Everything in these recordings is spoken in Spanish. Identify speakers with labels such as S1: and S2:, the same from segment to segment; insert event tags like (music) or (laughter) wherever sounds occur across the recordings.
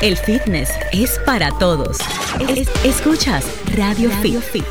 S1: El fitness es para todos. Es- escuchas Radio, Fit.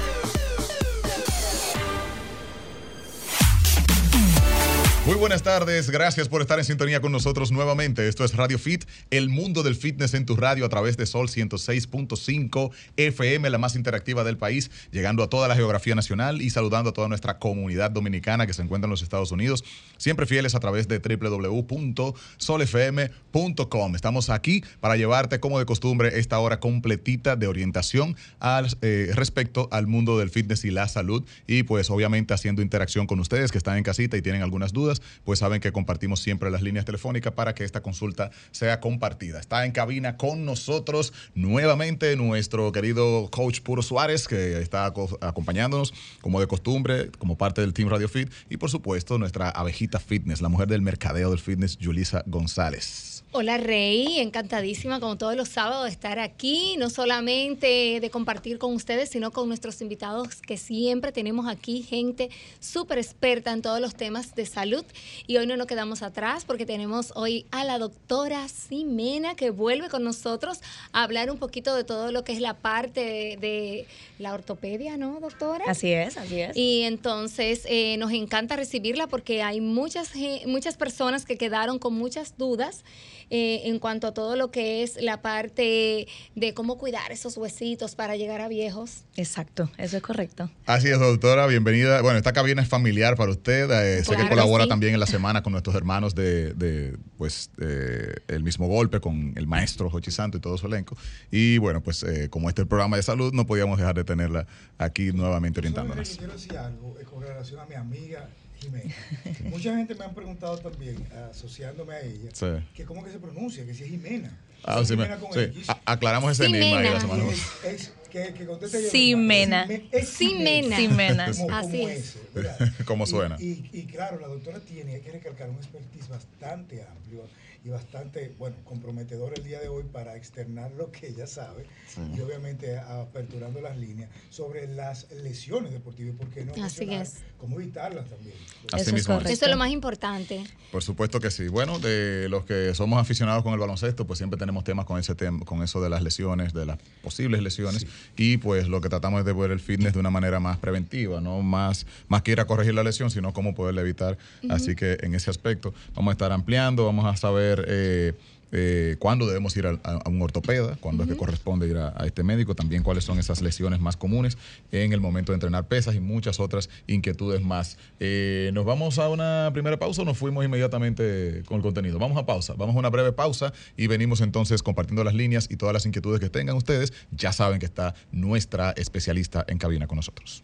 S2: Muy buenas tardes, gracias por estar en sintonía con nosotros nuevamente. Esto es Radio Fit, el mundo del fitness en tu radio a través de Sol 106.5 FM, la más interactiva del país, llegando a toda la geografía nacional y saludando a toda nuestra comunidad dominicana que se encuentra en los Estados Unidos, siempre fieles a través de www.solfm.com. Estamos aquí para llevarte, como de costumbre, esta hora completita de orientación al, eh, respecto al mundo del fitness y la salud y pues obviamente haciendo interacción con ustedes que están en casita y tienen algunas dudas, pues saben que compartimos siempre las líneas telefónicas para que esta consulta sea compartida. Está en cabina con nosotros nuevamente nuestro querido coach Puro Suárez, que está aco- acompañándonos como de costumbre, como parte del Team Radio Fit, y por supuesto nuestra abejita fitness, la mujer del mercadeo del fitness, Yulisa González.
S3: Hola Rey, encantadísima como todos los sábados de estar aquí, no solamente de compartir con ustedes, sino con nuestros invitados que siempre tenemos aquí, gente súper experta en todos los temas de salud. Y hoy no nos quedamos atrás porque tenemos hoy a la doctora Simena que vuelve con nosotros a hablar un poquito de todo lo que es la parte de, de la ortopedia, ¿no, doctora?
S4: Así es, así es.
S3: Y entonces eh, nos encanta recibirla porque hay muchas, muchas personas que quedaron con muchas dudas eh, en cuanto a todo lo que es la parte de cómo cuidar esos huesitos para llegar a viejos.
S4: Exacto, eso es correcto.
S2: Así es, doctora, bienvenida. Bueno, esta cabina es familiar para usted. eh, sé
S3: Claro
S2: que
S3: que
S2: colabora
S3: sí.
S2: también en la (laughs) semana con nuestros hermanos de, de, pues, eh, el mismo golpe, con el maestro Jochi Santo y todo su elenco. Y bueno, pues eh, como este es el programa de salud, no podíamos dejar de tenerla aquí nuevamente orientándonos.
S5: Quiero decir algo eh, con relación a mi amiga Jimena. Mucha gente me han preguntado también, asociándome a ella,
S2: Sí.
S5: que cómo que se pronuncia, que si es Jimena.
S2: Ah,
S5: Jimena con
S2: sí, aclaramos ese enigma ahí la semana pasada.
S5: que, que conteste yo.
S4: Ximena.
S5: Como, como
S3: Así es. (laughs)
S2: Como
S5: Y-
S2: suena.
S5: Y, y claro, la doctora tiene, hay que recalcar, un expertise bastante amplio y bastante, bueno, comprometedor el día de hoy para externar lo que ella sabe y obviamente aperturando las líneas sobre las lesiones deportivas y por qué no
S3: Así es.
S5: cómo evitarlas también.
S2: Así
S4: Eso es
S2: mismo es.
S4: correcto.
S3: Eso es lo más importante.
S2: Por supuesto que sí. Bueno, de los que somos aficionados con el baloncesto, pues siempre tenemos temas con ese tema, con eso de las lesiones, de las posibles lesiones. Y pues lo que tratamos es de ver el fitness de una manera más preventiva, no más, más que ir a corregir la lesión, sino cómo poderla evitar. Así que en ese aspecto vamos a estar ampliando, vamos a saber eh, eh, cuándo debemos ir a, un ortopeda, cuándo es que corresponde ir a, a este médico, también cuáles son esas lesiones más comunes en el momento de entrenar pesas y muchas otras inquietudes más. Eh, ¿Nos vamos a una primera pausa o nos fuimos inmediatamente con el contenido? Vamos a pausa, vamos a una breve pausa y venimos entonces compartiendo las líneas y todas las inquietudes que tengan ustedes. Ya saben que está nuestra especialista en cabina con nosotros.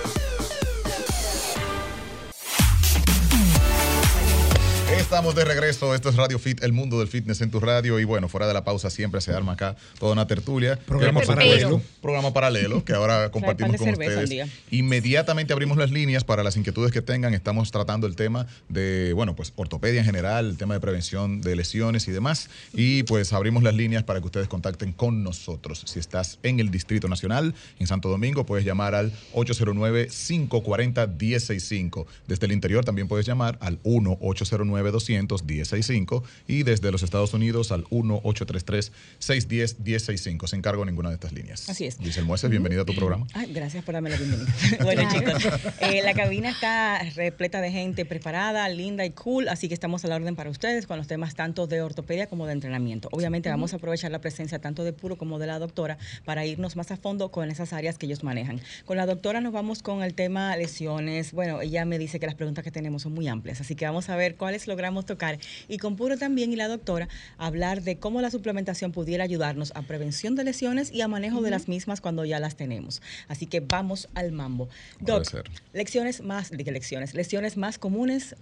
S2: Estamos de regreso, esto es Radio Fit, el mundo del fitness en tu radio y bueno, fuera de la pausa siempre se arma acá toda una tertulia.
S5: Programa
S3: paralelo.
S2: Programa paralelo que ahora compartimos con ustedes. Inmediatamente abrimos las líneas para las inquietudes que tengan. Estamos tratando el tema de, bueno, pues ortopedia en general, el tema de prevención de lesiones y demás. Y pues abrimos las líneas para que ustedes contacten con nosotros. Si estás en el Distrito Nacional, en Santo Domingo, puedes llamar al 809-540-1065. Desde el interior también puedes llamar al 1-809-200-1065 y desde los Estados Unidos al 1-833-610-1065. Se encargo ninguna de estas líneas.
S4: Así es.
S2: Dice el Moises, bienvenido a tu programa.
S4: Ay, gracias por darme la bienvenida. (laughs) bueno, chicos, eh, la cabina está repleta de gente preparada, linda y cool, así que estamos a la orden para ustedes con los temas tanto de ortopedia como de entrenamiento. Obviamente vamos a aprovechar la presencia tanto de Puro como de la doctora para irnos más a fondo con esas áreas que ellos manejan. Con la doctora nos vamos con el tema lesiones. Bueno, ella me dice que las preguntas que tenemos son muy amplias, así que vamos a ver cuáles logramos tocar. Y con Puro también y la doctora hablar de cómo la suplementación pudiera ayudarnos a prevención de lesiones y a manejo de las mismas cuando ya las tenemos. Así que vamos al mambo. Doc, lecciones más, de lecciones, lesiones más comunes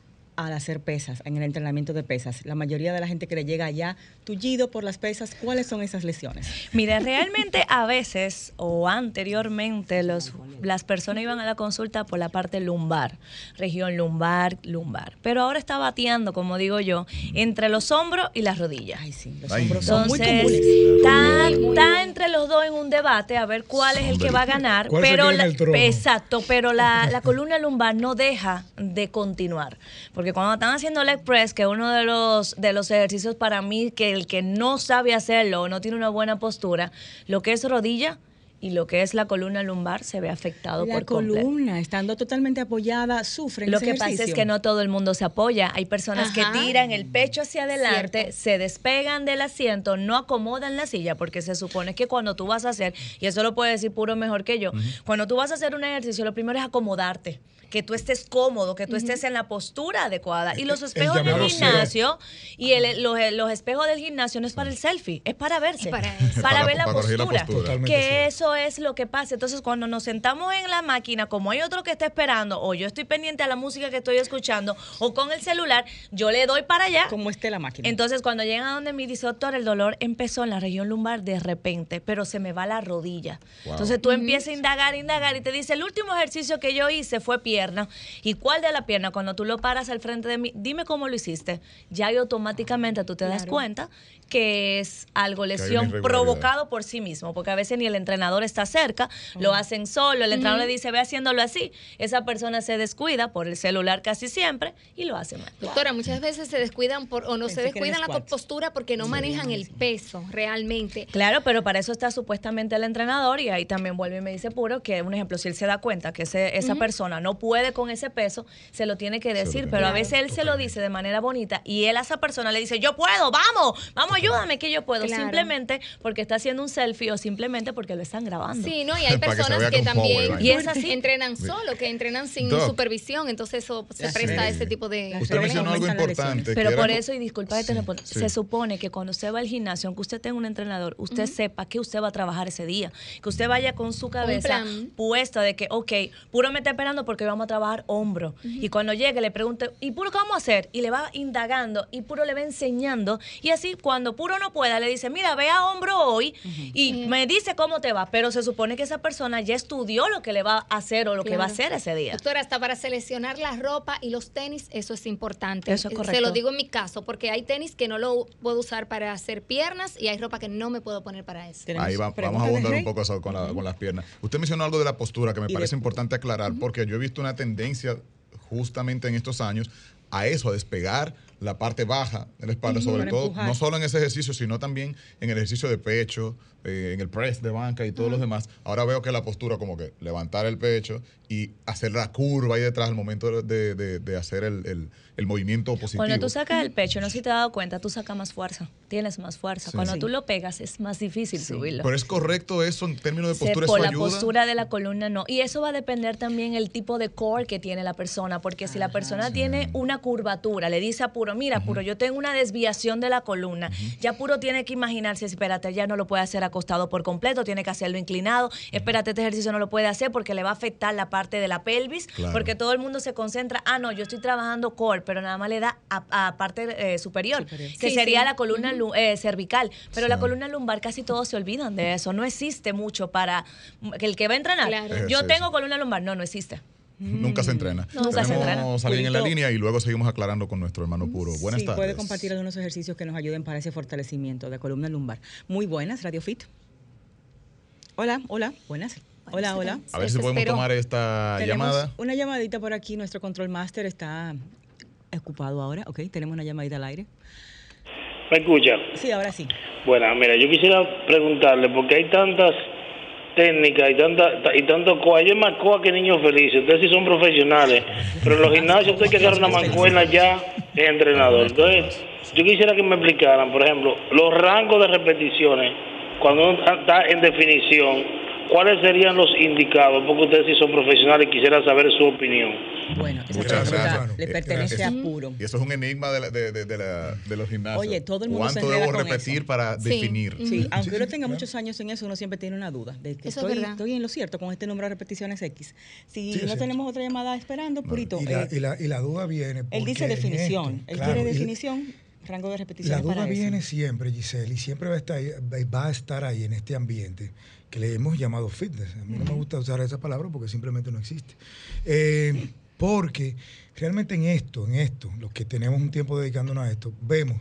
S4: al hacer pesas, en el entrenamiento de pesas? La mayoría de la gente que le llega allá tullido por las pesas, ¿cuáles son esas lesiones?
S6: Mira, realmente a veces o anteriormente los, las personas iban a la consulta por la parte lumbar, región lumbar, lumbar. Pero ahora está bateando, como digo yo, entre los hombros y las rodillas.
S4: Ay, sí, los
S2: Ay,
S4: hombros son muy
S6: Entonces,
S4: comunes.
S6: está, está entre los dos en un debate a ver cuál es el que va a ganar.
S5: ¿Cuál se
S6: pero
S5: queda en
S6: la-
S5: el trono?
S6: exacto, pero la, la columna lumbar no deja de continuar. Porque cuando están haciendo leg press, que uno de los, de los ejercicios para mí, que el que no sabe hacerlo o no tiene una buena postura, lo que es rodilla y lo que es la columna lumbar se ve afectado
S4: La
S6: por completo.
S4: columna, estando totalmente apoyada, sufre
S6: Lo
S4: ese
S6: que pasa es que no todo el mundo se apoya. Hay personas
S3: Ajá.
S6: que tiran el pecho hacia adelante,
S3: Cierto.
S6: se despegan del asiento, no acomodan la silla, porque se supone que cuando tú vas a hacer, y eso lo puede decir puro mejor que yo, cuando tú vas a hacer un ejercicio, lo primero es acomodarte. Que tú estés cómodo, que tú estés en la postura adecuada. Y los espejos del gimnasio y el- los, los espejos del gimnasio no es para el selfie, es para verse,
S3: para eso.
S6: para
S2: Para-
S6: ver la
S2: para la
S6: postura.
S5: Totalmente
S6: Que eso es lo que pasa. Entonces, cuando nos sentamos en la máquina, como hay otro que está esperando, o yo estoy pendiente a la música que estoy escuchando, o con el celular, yo le doy para allá.
S4: Como esté la máquina.
S6: Entonces, cuando llegan a donde me dice, doctor, el dolor empezó en la región lumbar de repente, pero se me va la rodilla.
S2: Wow.
S6: Entonces, tú empiezas a indagar, indagar, y te dice, el último ejercicio que yo hice fue pierna. ¿Y cuál de la pierna? Cuando tú lo paras al frente de mí, dime cómo lo hiciste. Ya ahí automáticamente tú te das cuenta que es algo lesión provocado por sí mismo, porque a veces ni el entrenador está cerca, lo hacen solo, el entrenador le dice, ve haciéndolo así, esa persona se descuida por el celular casi siempre y lo hace mal.
S3: Doctora, muchas veces se descuidan por, o no
S4: Pensé
S3: se descuidan la postura porque no manejan el peso realmente.
S6: Claro, pero para eso está supuestamente el entrenador y ahí también vuelve y me dice puro que, un ejemplo, si él se da cuenta que ese- esa persona no puede con ese peso, se lo tiene que decir, pero a veces él se lo dice de manera bonita y él a esa persona le dice, yo puedo, vamos, vamos, ayúdame que yo puedo,
S3: Claro.
S6: simplemente porque está haciendo un selfie o simplemente porque lo están grabando.
S3: Sí, ¿no? Y (laughs) hay
S2: que
S3: personas que, también.
S6: Y es así. (laughs)
S3: entrenan solo, que entrenan sin
S2: Doc.
S3: supervisión, entonces eso se presta a ese tipo de
S2: Usted mencionó algo importante.
S6: Pero por eso, y disculpa
S2: Sí, sí.
S6: se supone que cuando usted va al gimnasio, aunque usted tenga un entrenador, usted sepa que usted va a trabajar ese día. Que usted vaya con su cabeza puesta de que, ok, puro me está esperando porque vamos a trabajar hombro. Y cuando llegue le pregunte, ¿y puro qué vamos a hacer? Y le va indagando y puro le va enseñando. Y así, cuando puro no pueda, le dice, mira, ve a hombro hoy y me dice cómo te va. Pero se supone que esa persona ya estudió lo que le va a hacer o lo que va a hacer ese día.
S3: Doctora, hasta para seleccionar la ropa y los tenis, eso es importante.
S6: Eso es
S3: Eh,
S6: correcto.
S3: Se lo digo en mi caso, porque hay tenis que no lo puedo usar para hacer piernas y hay ropa que no me puedo poner para eso.
S2: Ahí va- vamos a abundar un poco eso con, la- con las piernas. Usted mencionó algo de la postura que me
S4: Y
S2: parece
S4: de-
S2: importante aclarar porque yo he visto una tendencia justamente en estos años a eso, a despegar la parte baja de la espalda, sobre
S4: para
S2: todo,
S4: empujar.
S2: no solo en ese ejercicio, sino también en el ejercicio de pecho, eh, en el press de banca y todos los demás. Ahora veo que la postura como que levantar el pecho y hacer la curva ahí detrás al momento de, de- de hacer el, el- el movimiento positivo.
S6: Cuando tú sacas el pecho, no sé si te has dado cuenta, tú sacas más fuerza, tienes más fuerza.
S2: Sí.
S6: Cuando
S4: Sí.
S6: tú lo pegas es más difícil subirlo.
S2: Pero es correcto eso en términos de postura,
S6: por la
S2: ayuda.
S6: postura de la columna no. Y eso va a depender también el tipo de core que tiene la persona, porque si la persona tiene una curvatura, le dice a Puro, mira, Puro, yo tengo una desviación de la columna, ya Puro tiene que imaginarse, espérate, ya no lo puede hacer acostado por completo, tiene que hacerlo inclinado, espérate, este ejercicio no lo puede hacer porque le va a afectar la parte de la pelvis,
S2: Claro.
S6: porque todo el mundo se concentra, ah, no, yo estoy trabajando core, pero nada más le da a, a parte eh, superior,
S4: Superior.
S6: que
S3: Sí,
S6: sería
S3: sí.
S6: la columna lu- eh, cervical, pero
S2: Sí.
S6: la columna lumbar casi todos se olvidan de eso, no existe mucho para que el que va a entrenar.
S3: Claro.
S6: Yo tengo columna lumbar, no, no existe.
S2: Nunca se entrena.
S6: Nunca se entrena.
S2: Tenemos a alguien en la línea y luego seguimos aclarando con nuestro hermano puro. Buenas
S4: sí,
S2: tardes.
S4: puede compartir algunos ejercicios que nos ayuden para ese fortalecimiento de columna lumbar. Muy buenas, Radio Fit. Hola, hola, buenas. Hola, hola.
S2: A ver si
S3: Se
S2: podemos tomar esta
S4: Tenemos
S2: llamada.
S4: una llamadita por aquí. Nuestro control master está ocupado ahora. Ok, tenemos una llamadita al aire.
S7: ¿Me escucha?
S4: Sí, ahora sí.
S7: Bueno, mira, yo quisiera preguntarle, porque hay tantas técnicas y tanta, y tanto coa. Yo es más coa que niños felices. Ustedes sí son profesionales. Pero en los gimnasios usted que hacer una mancuerna ya es entrenador. Entonces, yo quisiera que me explicaran, por ejemplo, los rangos de repeticiones, cuando uno está en definición, ¿cuáles serían los indicados? Porque ustedes sí son profesionales y quisiera saber su opinión.
S4: Bueno, esa
S2: Muchas
S4: pregunta
S2: gracias.
S4: le
S2: Eh,
S4: pertenece
S2: gracias.
S4: a puro.
S2: Y eso es un enigma de, la- de, de- de la- de los gimnasios.
S4: Oye, todo el mundo se
S2: ¿Cuánto
S4: enreda
S2: debo
S4: con
S2: repetir
S4: eso.
S2: para
S3: Sí.
S2: definir?
S4: Sí, aunque
S5: Sí,
S4: uno
S5: sí,
S4: tenga
S5: claro.
S4: muchos años en eso, uno siempre tiene una duda. De que
S3: Eso es
S4: estoy,
S3: verdad.
S4: estoy en lo cierto con este número de repeticiones X. Si
S5: Sí,
S4: no
S5: sí.
S4: tenemos otra llamada esperando, Purito.
S5: Y la,
S4: eh,
S5: y la- y la duda viene.
S4: él dice definición.
S5: esto,
S4: él
S5: claro,
S4: quiere definición, rango de
S5: La
S4: repeticiones
S5: duda
S4: para eso.
S5: viene siempre, Giselle, y siempre va a, estar ahí, va a estar ahí en este ambiente que le hemos llamado fitness. A mí no me gusta usar esa palabra porque simplemente no existe. Eh, porque realmente en esto, en esto, los que tenemos un tiempo dedicándonos a esto, vemos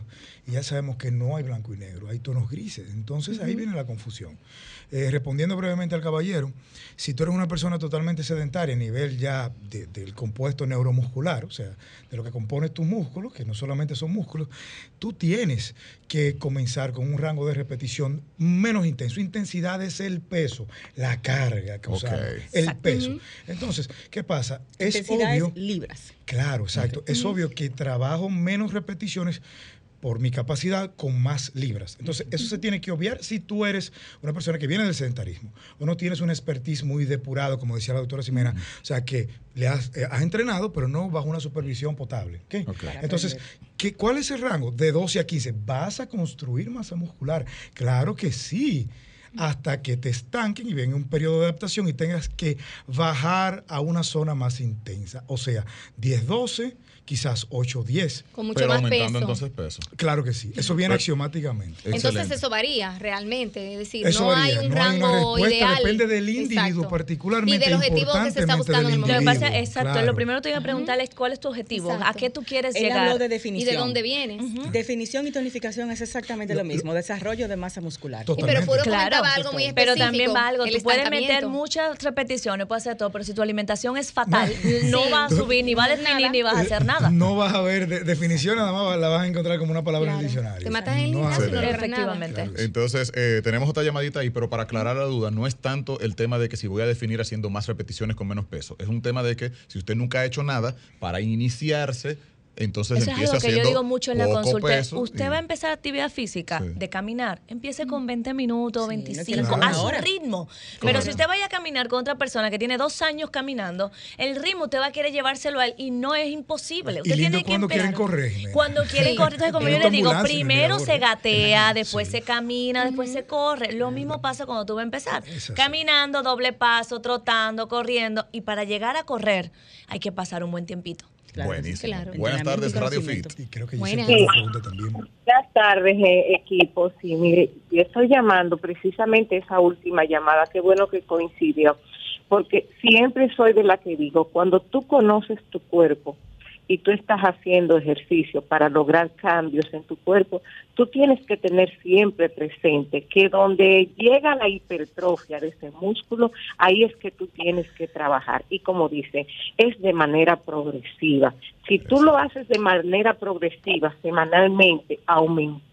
S5: y ya sabemos que no hay blanco y negro, hay tonos grises. Entonces ahí viene la confusión. Eh, respondiendo brevemente al caballero, si tú eres una persona totalmente sedentaria a nivel ya de- del compuesto neuromuscular, o sea, de lo que compone tus músculos, que no solamente son músculos, tú tienes que comenzar con un rango de repetición menos intenso. Intensidad es el peso, la carga que
S2: Ok.
S5: usamos, el
S4: Exacto.
S5: peso. Entonces, ¿qué pasa? Es obvio.
S4: libras.
S5: Claro, exacto. Es obvio que trabajo menos repeticiones por mi capacidad con más libras. Entonces, eso se tiene que obviar si tú eres una persona que viene del sedentarismo o no tienes un expertise muy depurado, como decía la doctora Ximena. O sea, que le has, eh, has entrenado, pero no bajo una supervisión potable. ¿ok?
S2: Ok.
S4: Para
S5: Entonces. ¿qué, ¿cuál es el rango? De 12 a 15. ¿Vas a construir masa muscular? Claro que sí. Hasta que te estanquen y venga un periodo de adaptación y tengas que bajar a una zona más intensa. O sea, 10-12, quizás 8-10.
S3: Con mucho
S2: Pero
S3: más
S2: aumentando
S3: peso.
S2: entonces peso.
S5: Claro que sí. Eso viene
S2: Pero-
S5: axiomáticamente.
S3: Entonces
S2: Excelente.
S3: eso varía realmente, es decir,
S5: Eso
S3: no
S5: varía,
S3: hay un
S5: no hay una
S3: rango
S5: respuesta,
S3: ideal.
S5: depende del individuo
S3: Exacto.
S5: particularmente,
S3: y del objetivo que se está buscando en el
S6: Lo
S3: momento.
S6: exacto,
S5: claro.
S6: lo primero que te iba a preguntar es cuál es tu objetivo,
S3: Exacto.
S6: a qué tú quieres
S4: Él
S6: llegar.
S4: habló de
S3: Y
S4: definición.
S3: de dónde vienes.
S4: Definición y tonificación es exactamente lo mismo, desarrollo de masa muscular.
S5: Total-
S3: Pero Puro
S6: Claro,
S3: comentaba algo muy
S6: pero también va algo, tú puedes meter muchas repeticiones, puedes hacer todo, pero si tu alimentación es fatal, no (laughs) vas a subir, ni va a definir,
S3: Nada.
S6: ni vas a hacer nada.
S5: No vas a ver de- definición, nada más la vas a encontrar como una palabra en el diccionario.
S3: Te matas en el
S5: No
S3: nada.
S6: Efectivamente.
S5: Claro.
S2: Entonces, eh, tenemos otra llamadita ahí, pero para aclarar la duda, no es tanto el tema de que si voy a definir haciendo más repeticiones con menos peso. Es un tema de que si usted nunca ha hecho nada, para iniciarse, entonces
S6: Eso es
S2: empieza
S6: algo que yo
S2: haciendo
S6: digo mucho en la consulta.
S2: peso
S6: Usted
S2: y-
S6: va a empezar actividad física
S2: Sí.
S6: de caminar. Empiece con 20 minutos,
S4: Sí, no
S6: 25,
S4: quiero
S5: hacer
S6: a su ritmo. Pero si usted vaya a caminar con otra persona que tiene dos años caminando, el ritmo usted va a querer llevárselo a él y no es imposible. Usted
S5: lindo
S6: tiene que
S5: cuando quieren correr.
S6: Cuando quieren
S3: Sí.
S6: correr. Entonces, como yo le digo, primero se gatea, después
S5: Sí.
S6: se camina, después se corre. Lo mismo pasa cuando tú vas a empezar.
S5: Es.
S6: Caminando, doble paso, trotando, corriendo. Y para llegar a correr hay que pasar un buen tiempito.
S4: Claro,
S2: Buenísimo.
S3: claro.
S2: Buenas tardes, Radio. Fit.
S5: Y creo que
S3: Buenas.
S5: También.
S8: Tardes, equipo. Sí, mire, yo estoy llamando precisamente esa última llamada. Qué bueno que coincidió, porque siempre soy de la que digo, cuando tú conoces tu cuerpo y tú estás haciendo ejercicio para lograr cambios en tu cuerpo, tú tienes que tener siempre presente que donde llega la hipertrofia de ese músculo, ahí es que tú tienes que trabajar. Y como dice, es de manera progresiva. Si tú lo haces de manera progresiva, semanalmente, aumentando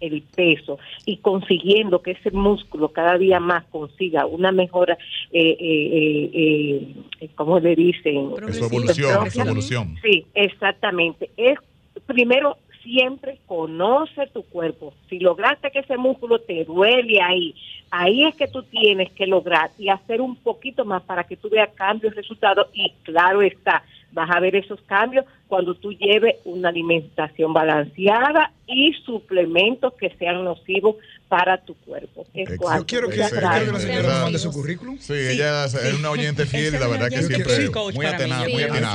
S8: el peso y consiguiendo que ese músculo cada día más consiga una mejora, eh, eh, eh, eh, ¿cómo le dicen?
S2: Es su evolución, es su
S8: Hipertrofia.
S2: evolución.
S8: Sí, exactamente. Es primero siempre conoce tu cuerpo. Si lograste que ese músculo te duele ahí, ahí es que tú tienes que lograr y hacer un poquito más para que tú veas cambios, resultados y claro está, vas a ver esos cambios cuando tú lleves una alimentación balanceada y suplementos que sean nocivos para tu cuerpo. Es
S5: Yo quiero que, quiero que la señora mande su currículum.
S2: Sí, ella es es una oyente fiel y la verdad que siempre muy
S3: Sí,
S2: muy
S3: sí,
S2: atinada.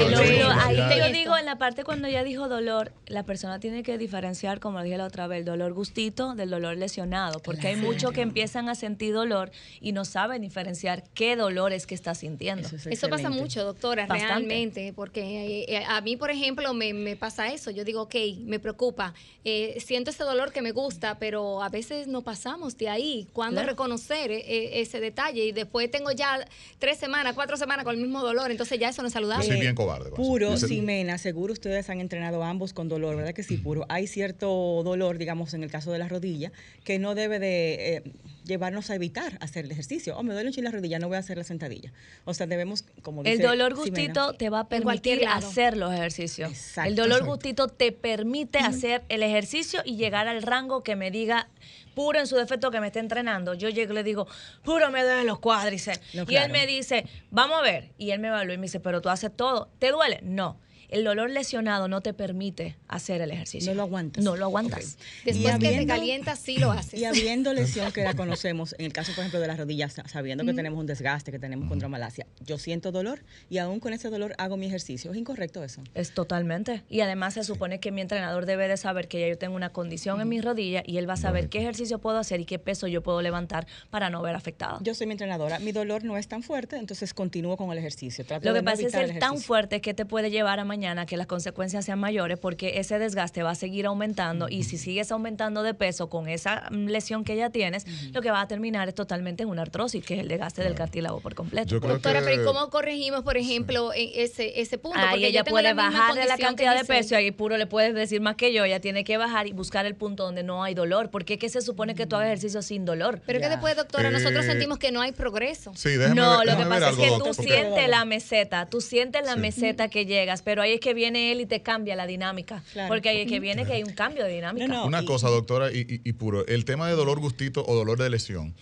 S3: lo
S2: sí,
S6: ahí te- yo
S3: Esto.
S6: digo, en la parte cuando ella dijo dolor, la persona tiene que diferenciar, como lo dije la otra vez, el dolor gustito del dolor lesionado, porque hay muchos que empiezan a sentir dolor y no saben diferenciar qué dolor es que está sintiendo.
S4: Eso es
S3: Eso pasa mucho, doctora,
S6: Bastante.
S3: realmente, porque eh, a mí, por ejemplo, me, me pasa eso. Yo digo, ok, me preocupa, eh, siento ese dolor que me gusta, pero a veces no pasamos de ahí. ¿Cuándo
S6: Claro.
S3: reconocer eh, eh, ese detalle? Y después tengo ya tres semanas, cuatro semanas con el mismo dolor, entonces ya eso no es
S2: Yo
S3: saludable.
S2: soy bien cobarde.
S4: Puro, Ximena, seguro ustedes han entrenado ambos con dolor, ¿verdad que sí, Puro? Hay cierto dolor, digamos, en el caso de la rodilla, que no debe de, eh, llevarnos a evitar hacer el ejercicio. O me duele un chile la rodilla, no voy a hacer la sentadilla. O sea, debemos, como
S6: El
S4: dice
S6: dolor
S4: Ximena,
S6: gustito te va a permitir hacer los ejercicios.
S4: Exacto.
S6: el dolor gustito te permite hacer el ejercicio y llegar al rango que me diga puro en su defecto que me esté entrenando. Yo llego y le digo, puro me duelen los cuádriceps.
S4: No,
S6: Y
S4: claro.
S6: él me dice, vamos a ver. Y él me evalúa y me dice, pero tú haces todo. ¿Te duele? No. El dolor lesionado no te permite hacer el ejercicio.
S4: No lo aguantas.
S6: No lo aguantas.
S3: Después que te calientas, sí lo haces.
S4: Y habiendo (laughs) lesión que la conocemos, en el caso, por ejemplo, de las rodillas, sa- sabiendo que tenemos un desgaste, que tenemos condromalacia, yo siento dolor y aún con ese dolor hago mi ejercicio. ¿Es incorrecto eso?
S6: Es totalmente. Y además se supone que mi entrenador debe de saber que ya yo tengo una condición en mis rodillas y él va a saber qué ejercicio puedo hacer y qué peso yo puedo levantar para no ver afectado.
S4: Yo soy mi entrenadora, mi dolor no es tan fuerte, entonces continúo con el ejercicio. Trato
S6: Lo
S4: de
S6: que
S4: no
S6: pasa es el
S4: el
S6: tan fuerte que te puede llevar a mañana que las consecuencias sean mayores porque ese desgaste va a seguir aumentando y si sigues aumentando de peso con esa mm, lesión que ya tienes, lo que va a terminar es totalmente en una artrosis, que es el desgaste del cartílago por completo.
S3: Doctora,
S2: que-
S3: pero ¿y cómo corregimos, por ejemplo, en ese, ese punto?
S6: Ahí
S3: Porque
S6: ella puede bajar de la cantidad de peso y ahí puro le puedes decir más que yo. Ella tiene que bajar y buscar el punto donde no hay dolor. Porque es que se supone que tú hagas ejercicio sin dolor.
S3: Pero que después, doctora, nosotros
S2: Eh,
S3: sentimos que no hay progreso.
S2: Sí, déjame
S6: no, lo que pasa es que tú
S2: porque-
S6: sientes la meseta, tú sientes la
S2: Sí.
S6: meseta que llegas, pero ahí es que viene él y te cambia la dinámica.
S4: Claro.
S6: Porque ahí es que viene que hay un cambio de dinámica.
S4: No, no.
S2: Una
S4: y-
S2: cosa, doctora, y, y- y puro. El tema de dolor gustito o dolor de lesión.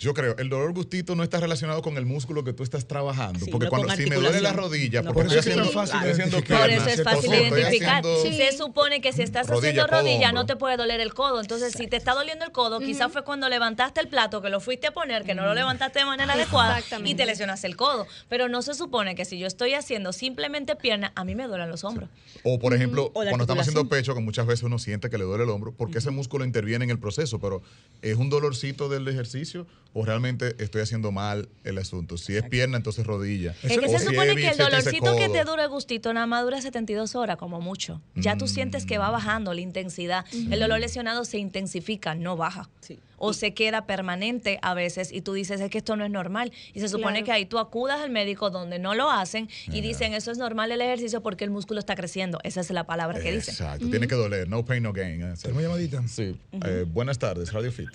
S2: Yo creo, el dolor gustito no está relacionado con el músculo que tú estás trabajando.
S4: Sí,
S2: porque
S4: no
S2: cuando si me duele la rodilla,
S4: No,
S2: porque
S5: por
S2: estoy
S5: eso es
S2: haciendo,
S5: fácil
S2: estoy haciendo
S5: identificar.
S6: Por eso es fácil identificar. Se supone que si estás
S2: rodilla,
S6: haciendo rodilla no te puede doler el codo. Entonces, si te está doliendo el codo, quizás fue cuando levantaste el plato, que lo fuiste a poner, que no lo levantaste de manera adecuada y te lesionaste el codo. Pero no se supone que si yo estoy haciendo simplemente pierna, a mí me duelen los hombros.
S2: O por ejemplo, cuando estamos haciendo pecho, que muchas veces uno siente que le duele el hombro, porque ese músculo interviene en el proceso, pero ¿es un dolorcito del ejercicio o realmente estoy haciendo mal el asunto? Si es pierna, entonces rodilla.
S6: Es que se supone que el dolorcito que te dura el gustito nada más dura 72 horas como mucho. Ya tú sientes que
S2: Mm.
S6: va bajando la intensidad. El dolor lesionado se intensifica, no baja.
S4: Sí.
S6: O se queda permanente a veces y tú dices, es que esto no es normal. Y se supone
S3: Claro.
S6: que ahí tú acudas al médico donde no lo hacen y dicen, eso es normal el ejercicio porque el músculo está creciendo. Esa es la palabra que dicen.
S2: Exacto, tiene que doler. No pain, no gain.
S5: Tenemos llamadita.
S2: Sí. Eh, buenas tardes, Radio Fit.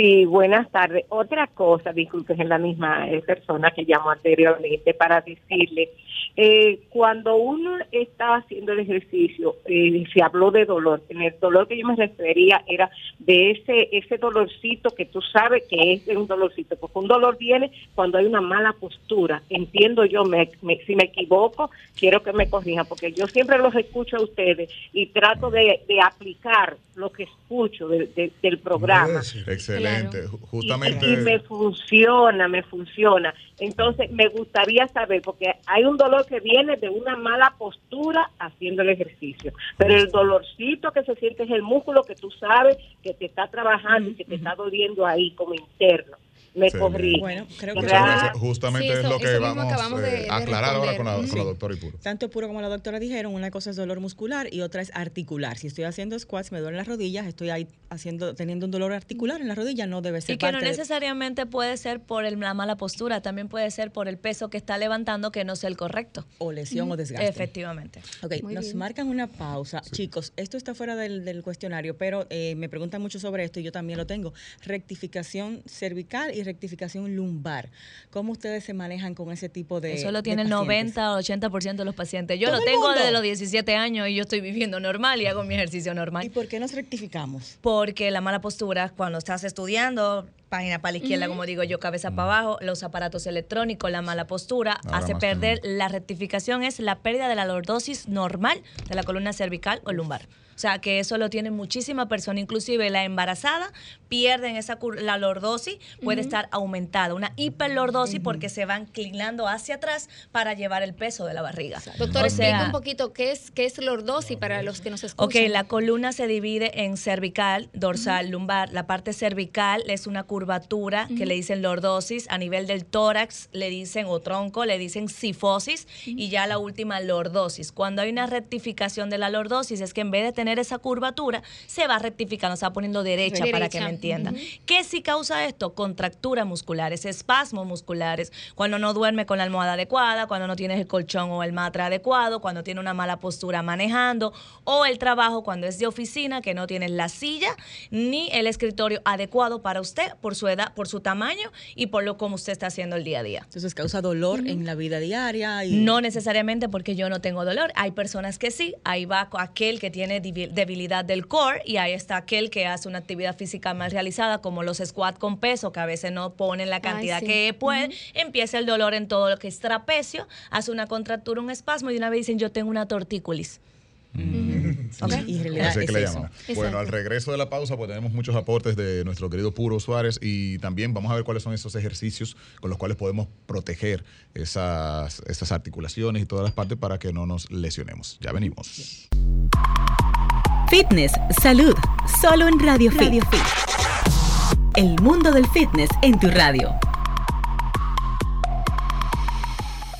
S8: Sí, buenas tardes. Otra cosa, disculpe, es la misma eh, persona que llamó anteriormente para decirle, eh, cuando uno está haciendo el ejercicio, eh, se habló de dolor. En el dolor que yo me refería era de ese ese dolorcito que tú sabes que es un dolorcito, porque un dolor viene cuando hay una mala postura. Entiendo yo, me, si me equivoco, quiero que me corrijan, porque yo siempre los escucho a ustedes y trato de, aplicar lo que escucho de- de- del programa.
S2: Excelente. Ju- Justamente.
S8: Y, y me funciona, me funciona. Entonces, me gustaría saber, porque hay un dolor que viene de una mala postura haciendo el ejercicio, pero el dolorcito que se siente es el músculo que tú sabes que te está trabajando y que te está doliendo ahí como interno. Me corrí.
S4: Bueno, creo que
S2: Muchas. Justamente
S3: Sí,
S2: es lo que vamos eh, a aclarar ahora con la, con la doctora Ipuro.
S4: Tanto puro como la doctora dijeron, una cosa es dolor muscular y otra es articular. Si estoy haciendo squats, me duelen las rodillas, estoy ahí haciendo, teniendo un dolor articular en la rodilla, no debe ser
S6: Y que no
S4: de-
S6: necesariamente puede ser por el- la mala postura, también puede ser por el peso que está levantando que no sea el correcto.
S4: o lesión o desgaste.
S6: Efectivamente.
S4: Ok,
S3: Muy
S4: nos
S3: bien.
S4: marcan una pausa. Chicos, esto está fuera del, del cuestionario, pero eh, me preguntan mucho sobre esto y yo también lo tengo. Rectificación cervical y rectificación lumbar. ¿Cómo ustedes se manejan con ese tipo de
S6: Eso lo tiene el
S4: pacientes?
S6: 90 o 80% de los pacientes. Yo
S4: ¿Todo
S6: lo tengo
S4: mundo?
S6: desde los 17 años y yo estoy viviendo normal y hago mi ejercicio
S4: ¿Y
S6: normal.
S4: por qué nos rectificamos?
S6: Porque la mala postura, cuando estás estudiando, página para la izquierda, como digo yo, cabeza para abajo, los aparatos electrónicos, la mala postura,
S2: Ahora
S6: hace perder, la rectificación es la pérdida de la lordosis normal de la columna cervical o lumbar. O sea, que eso lo tienen muchísimas personas, inclusive la embarazada pierden esa la lordosis, puede estar aumentada, una hiperlordosis porque se van inclinando hacia atrás para llevar el peso de la barriga.
S3: Doctor,
S6: O
S3: explica
S6: sea,
S3: un poquito qué es, qué es lordosis para los que nos escuchan.
S6: Ok, la columna se divide en cervical, dorsal, lumbar. La parte cervical es una curvatura que le dicen lordosis, a nivel del tórax le dicen o tronco, le dicen sifosis y ya la última lordosis. Cuando hay una rectificación de la lordosis es que en vez de tener esa curvatura, se va rectificando, se va poniendo derecha, para que me entiendan. ¿Qué sí causa esto? Contracturas musculares, espasmos musculares, cuando no duerme con la almohada adecuada, cuando no tienes el colchón o el matra adecuado, cuando tiene una mala postura manejando, o el trabajo cuando es de oficina, que no tienes la silla ni el escritorio adecuado para usted por su edad, por su tamaño y por lo como usted está haciendo el día a día.
S4: Entonces causa dolor en la vida diaria. Y...
S6: No necesariamente porque yo no tengo dolor. Hay personas que sí. Ahí va aquel que tiene debil- debilidad del core y ahí está aquel que hace una actividad física más realizada, como los squat con peso, que a veces no ponen la cantidad
S3: sí.
S6: que pueden. Empieza el dolor en todo lo que es trapecio, hace una contractura, un espasmo y de una vez dicen yo tengo una tortícolis.
S4: Ok, Y en realidad
S2: es que le. Bueno, al regreso de la pausa, pues tenemos muchos aportes de nuestro querido Puro Suárez y también vamos a ver cuáles son esos ejercicios con los cuales podemos proteger esas, esas articulaciones y todas las partes para que no nos lesionemos. Ya venimos.
S1: Fitness, salud, solo en Radio Fit. Radio Fit. El mundo del fitness en tu radio.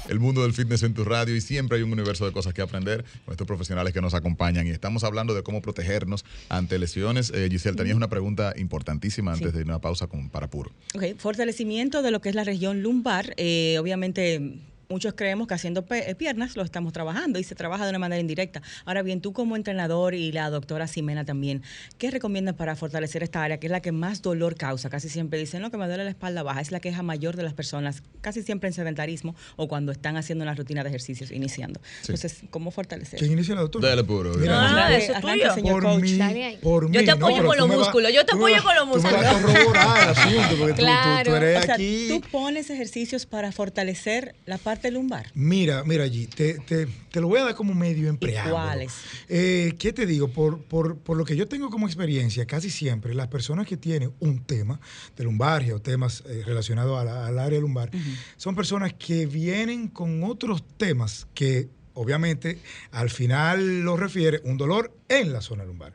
S2: El mundo del fitness en tu radio y siempre hay un universo de cosas que aprender con estos profesionales que nos acompañan y estamos hablando de cómo protegernos ante lesiones. Eh, Giselle, tenías una pregunta importantísima antes
S4: Sí.
S2: de ir a una pausa con, para Puro.
S4: Ok, fortalecimiento de lo que es la región lumbar. Eh, obviamente, muchos creemos que haciendo pe- eh, piernas lo estamos trabajando y se trabaja de una manera indirecta. Ahora bien, tú como entrenador y la doctora Ximena también, ¿qué recomiendas para fortalecer esta área que es la que más dolor causa? Casi siempre dicen, no, que me duele la espalda baja. Es la queja mayor de las personas, casi siempre en sedentarismo o cuando están haciendo una rutina de ejercicios, iniciando.
S2: Sí.
S4: Entonces, ¿cómo fortalecer?
S5: ¿Quién inicia la doctora?
S2: Dale, Puro.
S5: Mira,
S6: No,
S4: Arranque-
S6: eso es tuyo.
S4: señor
S5: por
S4: coach.
S5: mí, por mí.
S6: Yo te
S5: no,
S6: apoyo
S5: pero
S6: con los músculos, yo te apoyo
S5: vas-
S6: con los
S5: Tú me vas a
S6: músculos.
S5: corroborar el asunto, porque tú- tú, tú
S3: Claro.
S5: eres
S4: O sea,
S5: aquí.
S4: tú pones ejercicios para fortalecer la parte lumbar.
S5: Mira, mira allí, te, te, te lo voy a dar como medio en preámbulo.
S4: cuáles?
S5: Eh, ¿Qué te digo? Por, por, por lo que yo tengo como experiencia, casi siempre las personas que tienen un tema de lumbargia o temas eh, relacionados al área lumbar, son personas que vienen con otros temas que obviamente al final lo refiere un dolor en la zona lumbar.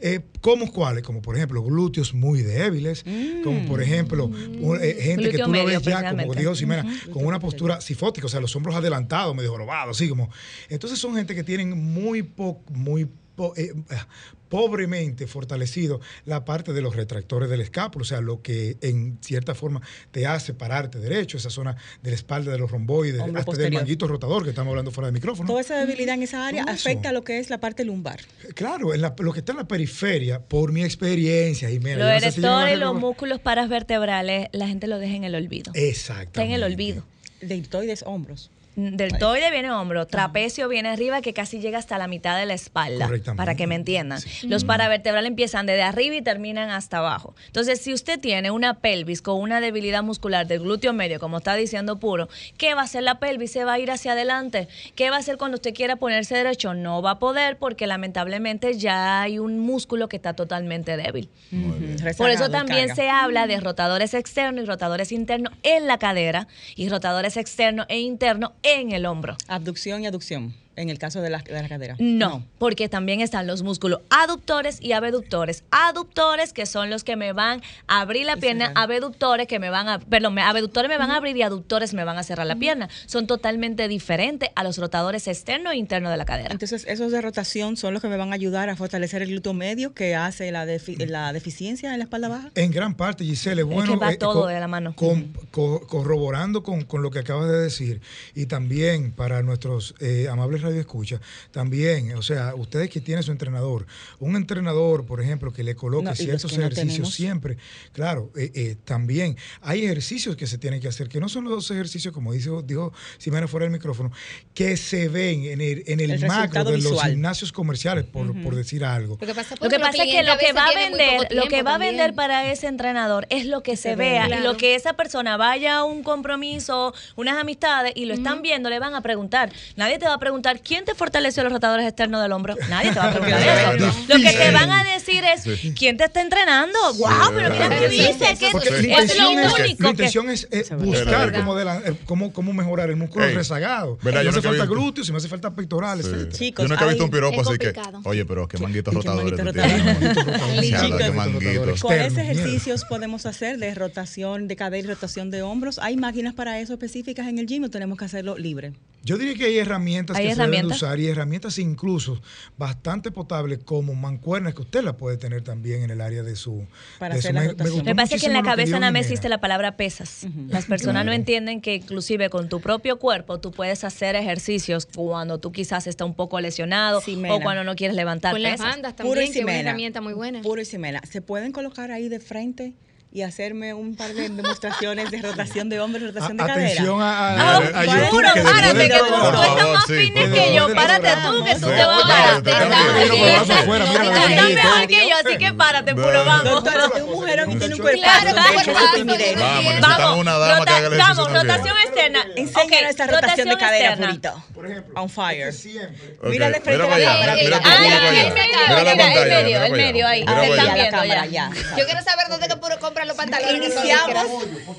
S5: Eh, ¿Cómo cuáles? Como por ejemplo glúteos muy débiles, como por ejemplo un- eh, gente que tú lo ves ya, como dijo Ximena, con una postura sifótica, o sea, los hombros adelantados, medio jorobados, así como. Entonces son gente que tienen muy poco, muy po- eh, pobremente fortalecido la parte de los retractores del escápulo, o sea, lo que en cierta forma te hace pararte derecho, esa zona de la espalda de los romboides, hasta del
S4: posterior.
S5: manguito rotador que estamos hablando fuera del micrófono.
S4: Toda esa debilidad en esa área afecta a lo que es la parte lumbar.
S5: Claro, en la- lo que está en la periferia, por mi experiencia, y mira,
S6: Los erectores y los músculos paravertebrales, la gente lo deja en el olvido.
S5: Exacto.
S6: Está en el olvido.
S4: Deltoides, hombros.
S6: Deltoide viene hombro, trapecio viene arriba que casi llega hasta la mitad de la espalda,
S5: Correctamente.
S6: para que me entiendan. Los paravertebrales empiezan desde arriba y terminan hasta abajo. Entonces, si usted tiene una pelvis con una debilidad muscular del glúteo medio, como está diciendo Puro, ¿qué va a hacer la pelvis? ¿Se va a ir hacia adelante? ¿Qué va a hacer cuando usted quiera ponerse derecho? No va a poder porque lamentablemente ya hay un músculo que está totalmente débil. Por eso también se habla de rotadores externos y rotadores internos en la cadera y rotadores externos e internos en el hombro.
S4: Abducción y aducción, en el caso de la, de la cadera.
S6: No, porque también están los músculos aductores y abductores. Aductores que son los que me van a abrir la pierna, abductores que me van a, perdón, abductores me van a abrir y aductores me van a cerrar la pierna. Son totalmente diferentes a los rotadores externos e internos de la cadera.
S4: Entonces, esos de rotación son los que me van a ayudar a fortalecer el glúteo medio que hace la, defi- la deficiencia en la espalda baja.
S5: En gran parte, Giselle, es
S6: Es
S5: bueno.
S6: que va
S5: eh,
S6: todo de la mano.
S5: con- co- corroborando con, con lo que acabas de decir, y también para nuestros eh, amables radioescuchas, también, o sea, ustedes que tienen su entrenador, un entrenador, por ejemplo, que le coloque
S4: No,
S5: ciertos
S4: que
S5: ejercicios siempre, claro, eh, eh, también hay ejercicios que se tienen que hacer, que no son los ejercicios, como dijo, dijo Ximena fuera del micrófono, que se ven en el, en el,
S4: El
S5: macro de los gimnasios comerciales, por, por decir algo.
S3: Lo que pasa,
S6: Lo que pasa es que lo que va a vender, lo que va a vender
S3: para
S6: ese entrenador es lo que se,
S4: se
S6: vea
S4: ve.
S6: y lo que esa persona vaya a un compromiso, unas amistades y lo están viendo, le van a preguntar. Nadie te va a preguntar preguntar, ¿quién te fortaleció los rotadores externos del hombro? Nadie te va a (laughs) preguntar eso. Lo que te van a decir es. ¿quién te está entrenando? ¡Wow! Pero mira qué dice, que es
S5: intención
S6: lo
S5: es,
S6: único
S5: la intención es, eh, buscar
S3: verdad.
S5: cómo, de la- eh, cómo, cómo mejorar el músculo
S2: Ey,
S5: rezagado.
S2: ¿verdad?
S5: Si
S2: Yo
S5: me hace falta glúteos, si me hace falta pectorales.
S2: Sí.
S5: etcétera.
S4: Chicos,
S2: Yo nunca he visto un piropo así que, oye, pero qué manguitos rotadores.
S4: ¿Cuáles (laughs) ejercicios podemos hacer de rotación de cadera y rotación de hombros? ¿Hay máquinas para eso específicas en el gym o tenemos que hacerlo libre?
S5: Yo diría que hay herramientas
S6: ¿Hay
S5: que de
S6: herramientas?
S5: usar y herramientas incluso bastante potables como mancuernas que usted las puede tener también en el área de su
S4: Para
S5: de
S4: hacer
S5: su-
S4: la
S5: me-
S4: rotación.
S5: gustó
S6: Me parece que en la cabeza nada más existe la palabra pesas. Las personas no entienden que inclusive con tu propio cuerpo tú puedes hacer ejercicios cuando tú quizás estás un poco lesionado o cuando no quieres levantar
S3: Con las
S6: pesas.
S3: bandas
S4: Puro
S3: también,
S4: y
S3: que es una herramienta muy buena.
S4: Puro y Ximena. ¿Se pueden colocar ahí de frente y hacerme un par de demostraciones de (laughs) rotación de hombros rotación de cadera?
S5: atención a, a-
S6: Ah,
S5: a- a
S4: puro,
S5: YouTube, que
S6: párate, que tú, tú estás más
S2: sí.
S6: fitness que yo. Párate tú, que tú te vas a Estás
S2: que-
S6: mejor que yo, así que párate, puro, vamos.
S4: Doctora, un mujerón y tiene un
S3: claro.
S2: Vamos, una dama que
S6: Vamos, rotación externa.
S4: Enséñanos esta rotación de cadera. Purito.
S5: Por ejemplo,
S4: On fire.
S5: es que siempre
S2: Ok,
S4: Mira de frente a la cámara,
S2: mira,
S3: Ah, el medio, el
S6: medio, ahí.
S4: Ah.
S3: Yo quiero saber dónde que puro comprar los pantalones.
S4: Iniciamos,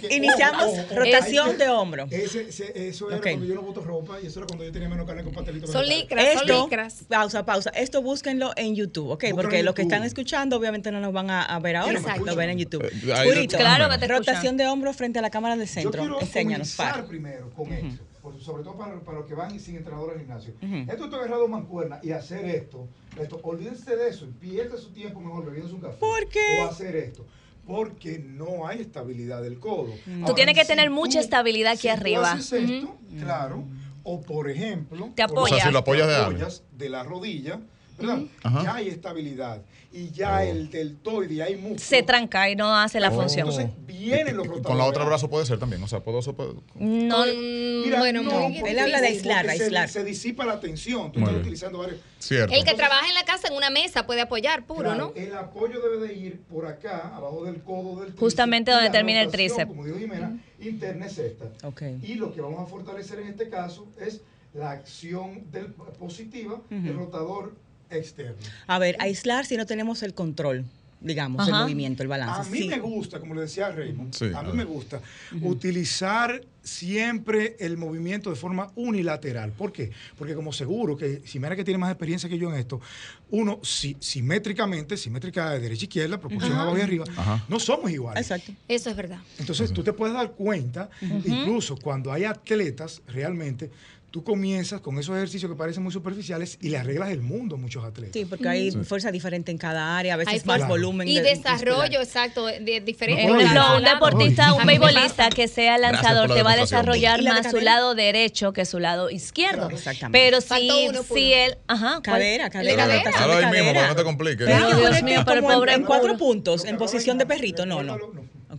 S4: iniciamos rotación de hombro.
S5: Ese, ese- eso era cuando yo no boto ropa y eso era cuando yo tenía menos carne con pastelito.
S3: Son licras, son
S4: Esto,
S3: licras.
S4: pausa, pausa. Esto búsquenlo en YouTube, ¿ok?
S5: Búsquenlo
S4: Porque los que están escuchando obviamente no nos van a, a ver ahora,
S3: Exacto.
S4: lo ven en YouTube.
S2: Eh,
S4: Purito,
S2: te-
S6: Claro que te
S4: rotación de hombro frente a la cámara del
S5: Yo
S4: centro.
S5: quiero
S4: Enséñanos,
S5: comenzar
S4: para.
S5: primero con esto, sobre todo para, para los que van sin entrenador al gimnasio. Esto está agarrado mancuerna y hacer esto, esto, olvídense de eso y pierde su tiempo mejor bebiéndose un café.
S4: ¿Por qué?
S5: O hacer esto. Porque no hay estabilidad del codo.
S6: Tú tienes que tener mucha estabilidad aquí
S5: si tú
S6: arriba.
S5: haces esto, claro, o por ejemplo,
S6: Te apoyas. O sea,
S2: si lo apoyas de
S5: te apoyas de la rodilla. Ya hay estabilidad y ya el deltoide, y hay músculo.
S6: Se tranca y no hace la
S2: Oh.
S6: función.
S5: Entonces vienen los rotadores.
S2: Con la otra brazo puede ser también. O sea, puedo. puedo-
S6: No,
S5: Mira,
S3: bueno,
S5: no,
S4: Él habla de aislar,
S5: se-
S4: aislar.
S5: Se, disipa la tensión. Tú
S2: Muy
S5: estás
S2: bien.
S5: utilizando varios.
S2: Cierto.
S3: El que trabaja en la casa en una mesa puede apoyar puro,
S5: Claro,
S3: ¿no?
S5: El apoyo debe de ir por acá, abajo del codo del tríceps.
S6: Justamente donde termina el tríceps.
S5: Como dijo Jimena, interna es esta.
S4: Ok.
S5: Y lo que vamos a fortalecer en este caso es la acción del, positiva del rotador externo.
S4: A ver, aislar si no tenemos el control, digamos, el movimiento, el balance.
S5: A mí
S4: Sí.
S5: me gusta, como le decía Raymond,
S2: Sí,
S5: a mí me gusta utilizar siempre el movimiento de forma unilateral. ¿Por qué? Porque como seguro que Ximena que tiene más experiencia que yo en esto, uno si, simétricamente, simétrica de derecha a izquierda, proporción abajo y arriba,
S2: Ajá.
S5: no somos iguales.
S4: Exacto.
S3: Eso es verdad.
S5: Entonces tú te puedes dar cuenta, incluso cuando hay atletas realmente, tú comienzas con esos ejercicios que parecen muy superficiales y le arreglas el mundo a muchos atletas.
S4: Sí, porque hay fuerza diferente en cada área, a veces
S3: Hay
S4: más volumen.
S3: Y
S4: de-
S3: desarrollo,
S4: muscular.
S3: exacto, de diferente.
S5: No Oye,
S6: un deportista, un beisbolista que sea lanzador
S2: la
S6: te va a desarrollar
S4: ¿Y la de
S6: más su lado derecho que su lado izquierdo.
S5: Claro.
S4: Exactamente.
S6: Pero si, si él, ajá.
S4: Cadera, cadera.
S3: cadera?
S2: mismo
S4: cadera.
S2: para que no te compliques.
S4: Pero
S6: Dios mío, pero
S4: en-
S6: pobre
S4: en cuatro puntos, en posición de perrito. No, no.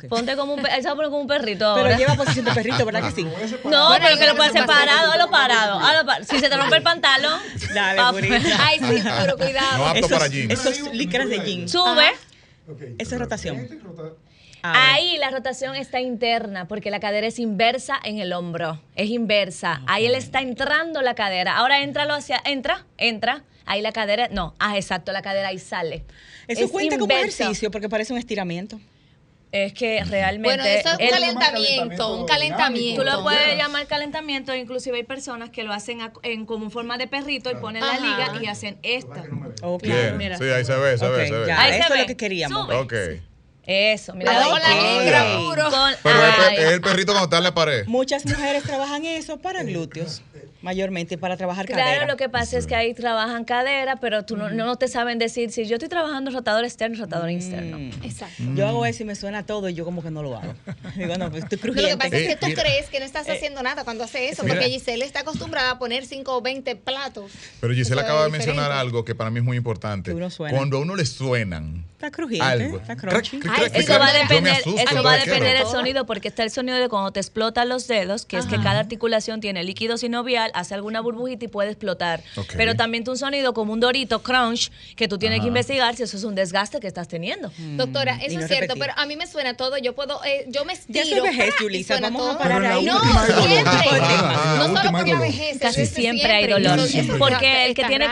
S5: No.
S6: Ponte como un, él se va a poner como un perrito ahora.
S4: Pero lleva posición de perrito, ¿verdad que sí?
S5: Lo a.
S6: No, pero que lo puedes
S3: que pasa
S6: parado,
S5: tú te
S6: parado. Si se te rompe el pantalón,
S4: Dale,
S6: pa-
S4: Purito. (laughs)
S3: Ay, sí, puro,
S2: No
S3: cuidado.
S2: apto
S4: Esos-
S2: para gym.
S4: Esos licras de jean.
S6: sube.
S4: Esa es rotación. Abre.
S6: Ahí la rotación está interna porque la cadera es inversa en el hombro. Es inversa. Ahí él está entrando la cadera. Ahora éntralo hacia. Entra, entra. Ahí la cadera. No, ah, exacto, la cadera ahí sale.
S4: Eso
S6: Es
S4: cuenta como ejercicio porque parece un estiramiento.
S6: Es que realmente.
S3: Bueno, eso es un calentamiento, un calentamiento.
S6: Tú lo puedes llamar calentamiento, inclusive hay personas que lo hacen a- en como forma de perrito y ponen la
S3: Ajá.
S6: liga y hacen esta.
S4: Ok.
S2: Bien.
S6: Mira.
S2: Sí, ahí se ve, se
S4: Ok,
S2: ve, se ve.
S4: ya.
S6: Ahí se
S4: Eso es
S6: ve.
S4: lo que queríamos.
S6: Sube. Eso, mira.
S3: Cuidado con la.
S6: Con-
S2: Pero es,
S6: ay.
S2: el perrito cuando está en la pared.
S4: Muchas mujeres trabajan eso para glúteos, mayormente para trabajar
S6: Claro,
S4: cadera.
S6: lo que pasa es que ahí trabajan cadera, pero tú no, no te saben decir si yo estoy trabajando rotador externo, rotador interno.
S3: Exacto.
S4: Yo hago eso y me suena todo y yo como que no lo hago. (laughs) Digo, no, pues estoy
S3: No, lo que
S4: crujiente.
S3: pasa es que
S2: Eh,
S3: tú
S2: mira.
S3: crees que no estás haciendo nada cuando hace eso,
S2: Mira.
S3: porque Giselle está acostumbrada a poner 5 o 20 platos.
S2: Pero Giselle acaba de mencionar algo que para mí es muy importante.
S4: Uno suena.
S2: Cuando a uno le suenan,
S4: Está crujiente,
S2: algo.
S4: está crunchy.
S3: Ay,
S6: Eso va a depender,
S2: asusto,
S6: eso va a depender del sonido, porque está el sonido de cuando te explotan los dedos, que es que cada articulación tiene líquido sinovial, hace alguna burbujita y puede explotar. Pero también tiene un sonido como un dorito crunch, que tú tienes
S2: Ajá.
S6: que investigar si eso es un desgaste que estás teniendo.
S3: Doctora,
S4: Mm, y
S3: eso
S4: no
S3: es cierto,
S4: repetir.
S3: pero a mí me suena todo. Yo puedo, eh, yo me
S4: Ya
S3: estiro.
S4: eso es vejez, Yulisa, vamos a parar ahí.
S3: No, siempre. (laughs) No solo por la vejez.
S6: Casi siempre hay dolor. Porque el que tiene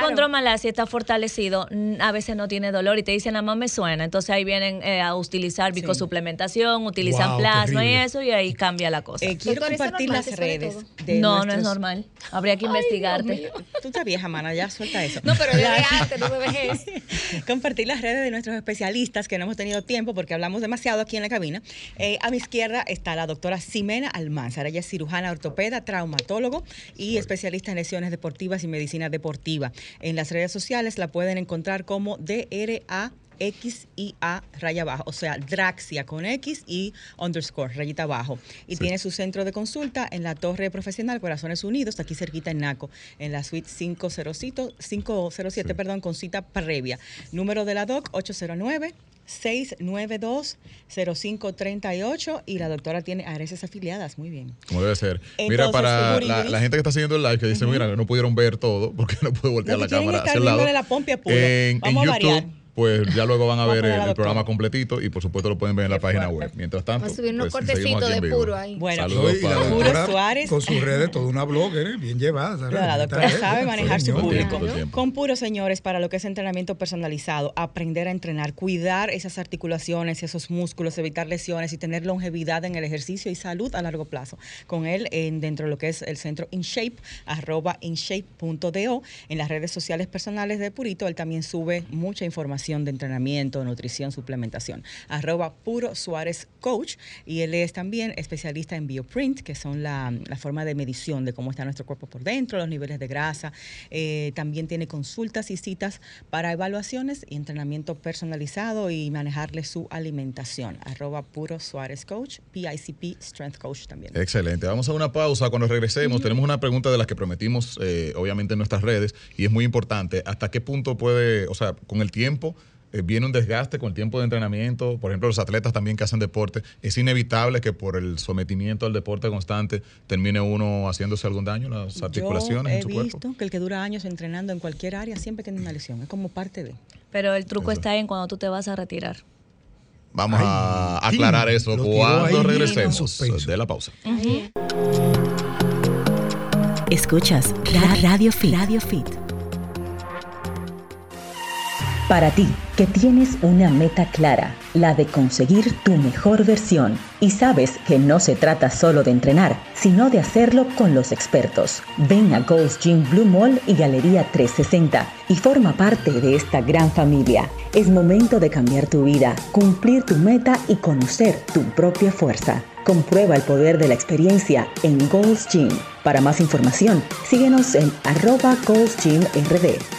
S6: si está fortalecido, a veces no tiene dolor y te dicen, nada más me suena. Entonces ahí vienen eh, a utilizar bicosuplementación, utilizan
S5: Wow,
S6: plasma y eso, y ahí cambia la cosa.
S4: Eh, quiero
S3: Doctor, ¿eso es
S4: compartir
S3: normal
S4: las redes. de
S6: no, no es normal. Habría que investigarte.
S4: Tú estás vieja, mana, ya suelta eso.
S3: No, pero de
S4: Las-
S3: antes, no vejez. (laughs)
S4: compartir las redes de nuestros especialistas que no hemos tenido tiempo porque hablamos demasiado aquí en la cabina. Eh, a mi izquierda está la doctora Ximena Almanzar. Ella es cirujana ortopeda, traumatólogo y especialista en lesiones deportivas y medicina deportiva. En las redes sociales la pueden encontrar como DRA. X y A raya abajo, o sea, Draxia con X y underscore, rayita abajo. Y tiene su centro de consulta en la Torre Profesional Corazones Unidos, aquí cerquita en Naco, en la suite 507, 507 perdón, con cita previa. Número de la DOC 809 692-0538 y la doctora tiene ARS afiliadas, muy bien.
S2: Como debe ser.
S4: Entonces,
S2: mira, para la, la gente que está siguiendo el live, que dice, mira, no pudieron ver todo (laughs) porque no pude voltear
S4: No,
S2: la cámara
S4: estar
S2: hacia el lado.
S4: viéndole la pompa a puro.
S2: En, en
S4: Vamos a variar.
S2: Pues ya luego van a
S4: Vamos
S2: ver el, programa completito y por supuesto lo pueden ver en la página web. Mientras tanto,
S3: Va a subir unos
S2: pues,
S3: cortecitos de
S2: vivo.
S3: puro ahí.
S4: Bueno,
S2: Saludos
S5: y la
S2: para-
S4: Puro
S5: doctora,
S4: Suárez.
S5: Con sus redes, toda una blogger, ¿eh? bien llevada. ¿sabes?
S4: La doctora sabe manejar su público. Con puro, señores, para lo que es entrenamiento personalizado, aprender a entrenar, cuidar esas articulaciones, esos músculos, evitar lesiones y tener longevidad en el ejercicio y salud a largo plazo. Con él, en, dentro de lo que es el centro InShape, arroba InShape.do, en las redes sociales personales de Purito, él también sube mucha información de entrenamiento, nutrición, suplementación. Arroba Puro Suárez Coach. Y él es también especialista en bioprint, que son la, la forma de medición de cómo está nuestro cuerpo por dentro, los niveles de grasa. Eh, también tiene consultas y citas para evaluaciones y entrenamiento personalizado y manejarle su alimentación. Arroba Puro Suárez Coach, PICP Strength Coach también.
S2: Excelente. Vamos a una pausa. Cuando regresemos, tenemos una pregunta de las que prometimos, eh, obviamente, en nuestras redes, y es muy importante. ¿Hasta qué punto puede, o sea, con el tiempo, eh, viene un desgaste con el tiempo de entrenamiento? Por ejemplo, los atletas también que hacen deporte, ¿es inevitable que por el sometimiento al deporte constante termine uno haciéndose algún daño en las articulaciones
S4: Yo
S2: en
S4: he
S2: su
S4: visto
S2: cuerpo?
S4: que el que dura años entrenando en cualquier área siempre tiene una lesión. Es como parte de.
S6: Pero el truco
S2: Eso.
S6: está en cuando tú te vas a retirar.
S2: Vamos a aclarar eso cuando regresemos de la pausa.
S1: Escuchas Ra- Radio Fit. Radio Fit.
S9: Para ti, que tienes una meta clara, la de conseguir tu mejor versión, y sabes que no se trata solo de entrenar, sino de hacerlo con los expertos. Ven a Gold's Gym Blue Mall y Galería 360 y forma parte de esta gran familia. Es momento de cambiar tu vida, cumplir tu meta y conocer tu propia fuerza. Comprueba el poder de la experiencia en Gold's Gym. Para más información, síguenos en arroba Gym RD.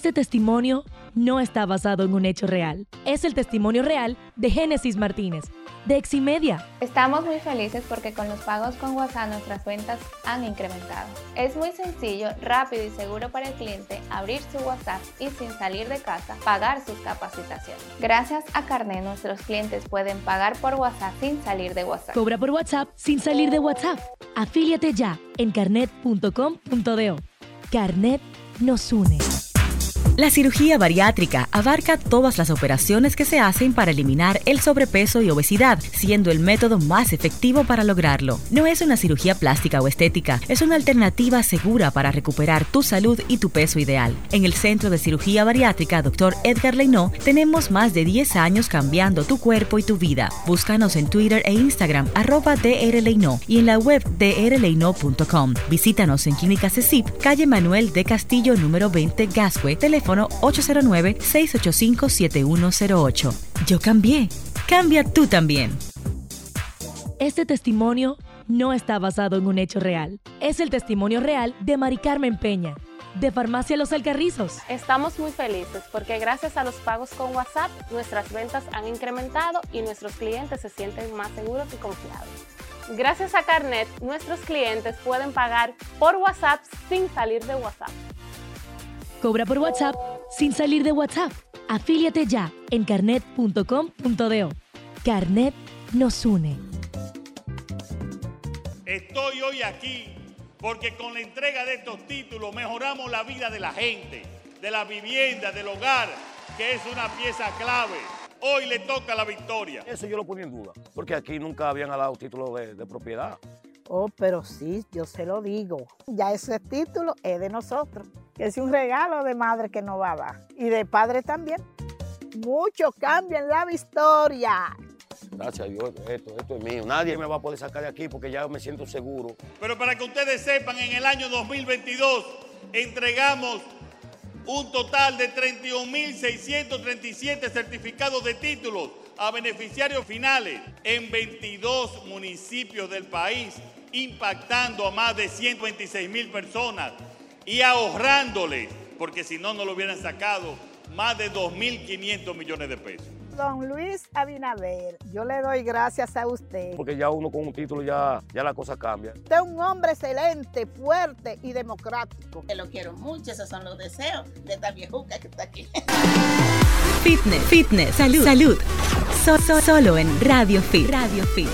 S10: Este testimonio no está basado en un hecho real. Es el testimonio real de Génesis Martínez, de Eximedia.
S11: Estamos muy felices porque con los pagos con WhatsApp nuestras ventas han incrementado. Es muy sencillo, rápido y seguro para el cliente abrir su WhatsApp y sin salir de casa pagar sus capacitaciones. Gracias a Carnet nuestros clientes pueden pagar por WhatsApp sin salir de WhatsApp.
S10: Cobra por WhatsApp sin salir de WhatsApp. Afíliate ya en carnet.com.do. Carnet nos une.
S1: La cirugía bariátrica abarca todas las operaciones que se hacen para eliminar el sobrepeso y obesidad, siendo el método más efectivo para lograrlo. No es una cirugía plástica o estética, es una alternativa segura para recuperar tu salud y tu peso ideal. En el Centro de Cirugía Bariátrica Dr. Edgar Leinó tenemos más de 10 años cambiando tu cuerpo y tu vida. Búscanos en Twitter e Instagram arroba drleinó y en la web drleinó.com. Visítanos en Clínica CECIP, calle Manuel de Castillo número 20 Gascue, teléfono 809-685-7108. Yo cambié. Cambia tú también.
S10: Este testimonio no está basado en un hecho real. Es el testimonio real de Mari Carmen Peña, de Farmacia Los Alcarrizos.
S12: Estamos muy felices porque gracias a los pagos con WhatsApp nuestras ventas han incrementado y nuestros clientes se sienten más seguros y confiables. Gracias a Carnet, nuestros clientes pueden pagar por WhatsApp sin salir de WhatsApp.
S10: Cobra por WhatsApp sin salir de WhatsApp. Afíliate ya en carnet.com.do. Carnet nos une.
S13: Estoy hoy aquí porque con la entrega de estos títulos mejoramos la vida de la gente, de la vivienda, del hogar, que es una pieza clave. Hoy le toca la victoria.
S14: Eso yo lo ponía en duda, porque aquí nunca habían dado título de, de propiedad.
S15: Oh, pero sí, yo se lo digo. Ya ese título es de nosotros. Es un regalo de madre que nos va a dar. Y de padre también. Mucho cambio en la historia.
S14: Gracias a Dios, esto, esto es mío. Nadie me va a poder sacar de aquí porque ya me siento seguro.
S13: Pero para que ustedes sepan, en el año 2022 entregamos un total de 31.637 certificados de títulos a beneficiarios finales en 22 municipios del país, impactando a más de 126 mil personas y ahorrándoles, porque si no, no lo hubieran sacado, más de 2.500 millones de pesos.
S15: Don Luis Abinader, yo le doy gracias a usted.
S14: Porque ya uno con un título ya, ya la cosa cambia.
S15: Usted es un hombre excelente, fuerte y democrático.
S16: Te lo quiero mucho, esos son los deseos de esta viejuca que está aquí.
S1: Fitness, fitness, salud, salud. So- so- solo en Radio Fit. Radio Fit.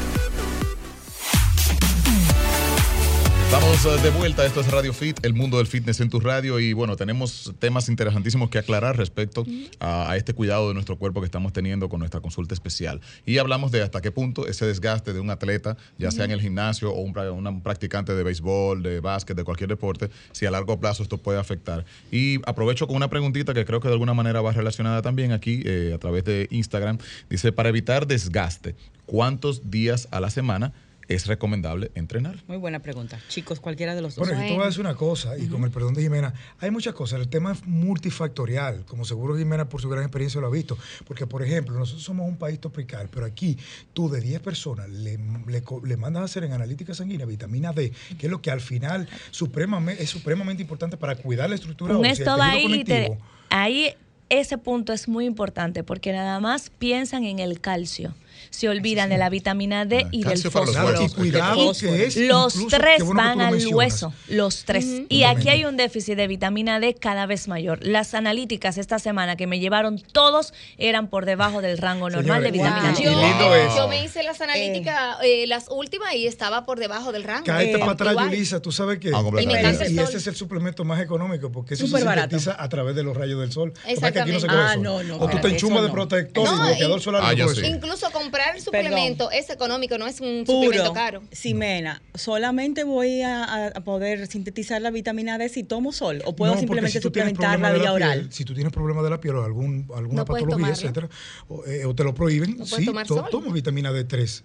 S2: Estamos eh, de vuelta, esto es Radio Fit, el mundo del fitness en tu radio y bueno, tenemos temas interesantísimos que aclarar respecto a, a este cuidado de nuestro cuerpo que estamos teniendo con nuestra consulta especial. Y hablamos de hasta qué punto ese desgaste de un atleta, ya sea en el gimnasio o un, un practicante de béisbol, de básquet, de cualquier deporte, si a largo plazo esto puede afectar. Y aprovecho con una preguntita que creo que de alguna manera va relacionada también aquí eh, a través de Instagram. Dice, para evitar desgaste, ¿cuántos días a la semana es recomendable entrenar?
S4: Muy buena pregunta. Chicos, cualquiera de los dos.
S5: Bueno, yo te voy a decir una cosa, y con el perdón de Jimena, hay muchas cosas. El tema es multifactorial, como seguro Jimena por su gran experiencia lo ha visto. Porque, por ejemplo, nosotros somos un país tropical, pero aquí tú de 10 personas le, le co- le mandas a hacer en analítica sanguínea vitamina D, que es lo que al final supremamente, es supremamente importante para cuidar la estructura
S6: Un
S5: ósea, el
S6: ahí, te- ahí ese punto es muy importante porque nada más piensan en el calcio. Se olvidan de la vitamina D y del
S5: calcio
S6: fósforo.
S5: Y cuidado que es
S6: los
S5: incluso,
S6: tres
S5: bueno
S6: van al
S5: mencionas.
S6: hueso, los tres. Y aquí hay un déficit de vitamina D cada vez mayor. Las analíticas esta semana que me llevaron todos eran por debajo del rango normal de vitamina
S5: wow.
S6: D.
S5: Y lindo eso.
S3: Yo me hice las analíticas, eh, las últimas, y estaba por debajo del rango.
S5: Cállate
S3: Eh,
S5: para atrás. Yulisa, tú sabes que
S3: Y el
S5: y
S3: sol.
S5: ese es el suplemento más económico porque eso
S3: Súper
S5: se
S3: barato.
S5: sintetiza a través de los rayos del sol. Que aquí no se
S3: Exactamente. Ah, no, no,
S5: o tú te enchumas de protector y bloqueador
S3: y-
S5: solar.
S2: Ah,
S5: y
S2: yo.
S3: Incluso comprar el
S4: Perdón.
S3: suplemento es económico, no es un suplemento caro.
S4: Ximena, ¿solamente voy a, poder sintetizar la vitamina D si tomo sol? ¿O puedo
S5: No,
S4: simplemente
S5: si tú tienes
S4: suplementarla
S5: problema de
S4: vía
S5: la
S4: oral?
S5: piel, si tú tienes problemas de la piel o algún, alguna
S4: No
S5: patología, etcétera, o, eh, o te lo prohíben,
S4: No
S5: sí,
S4: tomar
S5: to-
S4: sol.
S5: toma vitamina D3.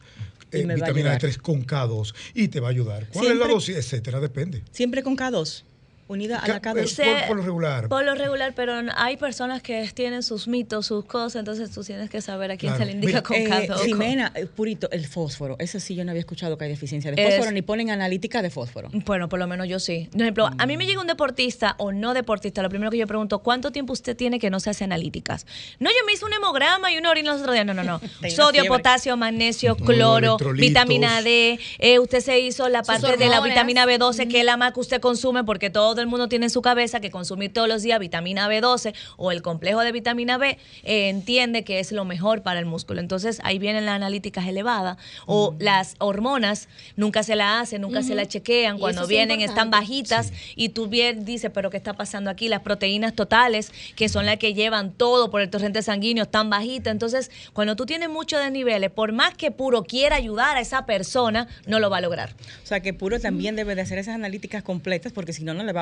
S4: Y
S5: eh, vitamina
S4: ayudar.
S5: D3 con K2 y te va a ayudar. ¿Cuál es la dosis? Etcétera, depende.
S4: Siempre con K2, unida a la
S5: Ca-
S4: K2.
S6: Se-
S5: por, por lo regular.
S6: Por lo regular, pero hay personas que tienen sus mitos, sus cosas, entonces tú tienes que saber a quién se le indica con
S4: Eh,
S6: cada ojo.
S4: Ximena, eh, purito, el fósforo. Eso sí, yo no había escuchado que hay deficiencia de
S6: Es-
S4: fósforo, ni ponen analítica de fósforo.
S6: Bueno, por lo menos yo sí. Por ejemplo, a mí me llega un deportista o no deportista, lo primero que yo pregunto, ¿cuánto tiempo usted tiene que no se hace analíticas? No, yo me hice un hemograma y una orina los otros días. No, no, no. (laughs) Sodio, potasio, magnesio,
S4: Todo,
S6: cloro, vitamina D. Eh, usted se hizo la parte de la vitamina B12, que es la más que usted consume, porque todo el mundo tiene en su cabeza que consumir todos los días vitamina B12 o el complejo de vitamina B eh, entiende que es lo mejor para el músculo. Entonces ahí vienen las analíticas elevadas o las hormonas nunca se la hacen, nunca se la chequean. Cuando
S3: es
S6: vienen están bajitas y tú bien dices, pero ¿qué está pasando aquí? Las proteínas totales, que son las que llevan todo por el torrente sanguíneo, están bajitas. Entonces, cuando tú tienes muchos desniveles, por más que puro quiera ayudar a esa persona, no lo va a lograr.
S4: O sea, que puro también debe de hacer esas analíticas completas porque si no, no le va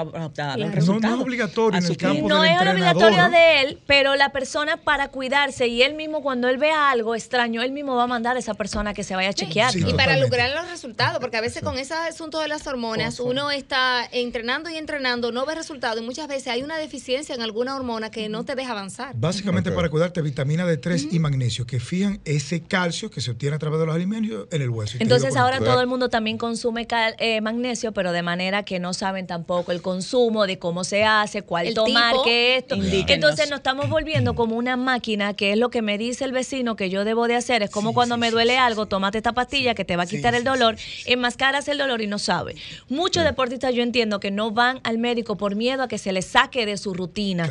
S6: Claro. No-
S5: es obligatorio en el campo.
S6: No
S5: del
S6: es obligatorio de él, pero la persona para cuidarse y él mismo cuando él vea algo extraño, él mismo va a mandar a esa persona que se vaya a chequear.
S3: y para lograr los resultados, porque a veces con ese asunto de las hormonas, uno está entrenando y entrenando, no ve resultados y muchas veces hay una deficiencia en alguna hormona que no te deja avanzar.
S5: Básicamente para cuidarte vitamina D3 y magnesio que fijan ese calcio que se obtiene a través de los alimentos en el hueso.
S6: Entonces ahora todo el mundo también consume cal- eh, magnesio, pero de manera que no saben tampoco el consumo, de cómo se hace, cuál
S3: El
S6: tomar,
S3: tipo.
S6: qué esto.
S4: Indíquenos.
S6: Entonces nos estamos volviendo como una máquina, que es lo que me dice el vecino que yo debo de hacer. Es como cuando me duele algo, tómate esta pastilla que te va a quitar el dolor, enmascaras el dolor y no sabe. Muchos deportistas yo entiendo que no van al médico por miedo a que se les saque de su rutina.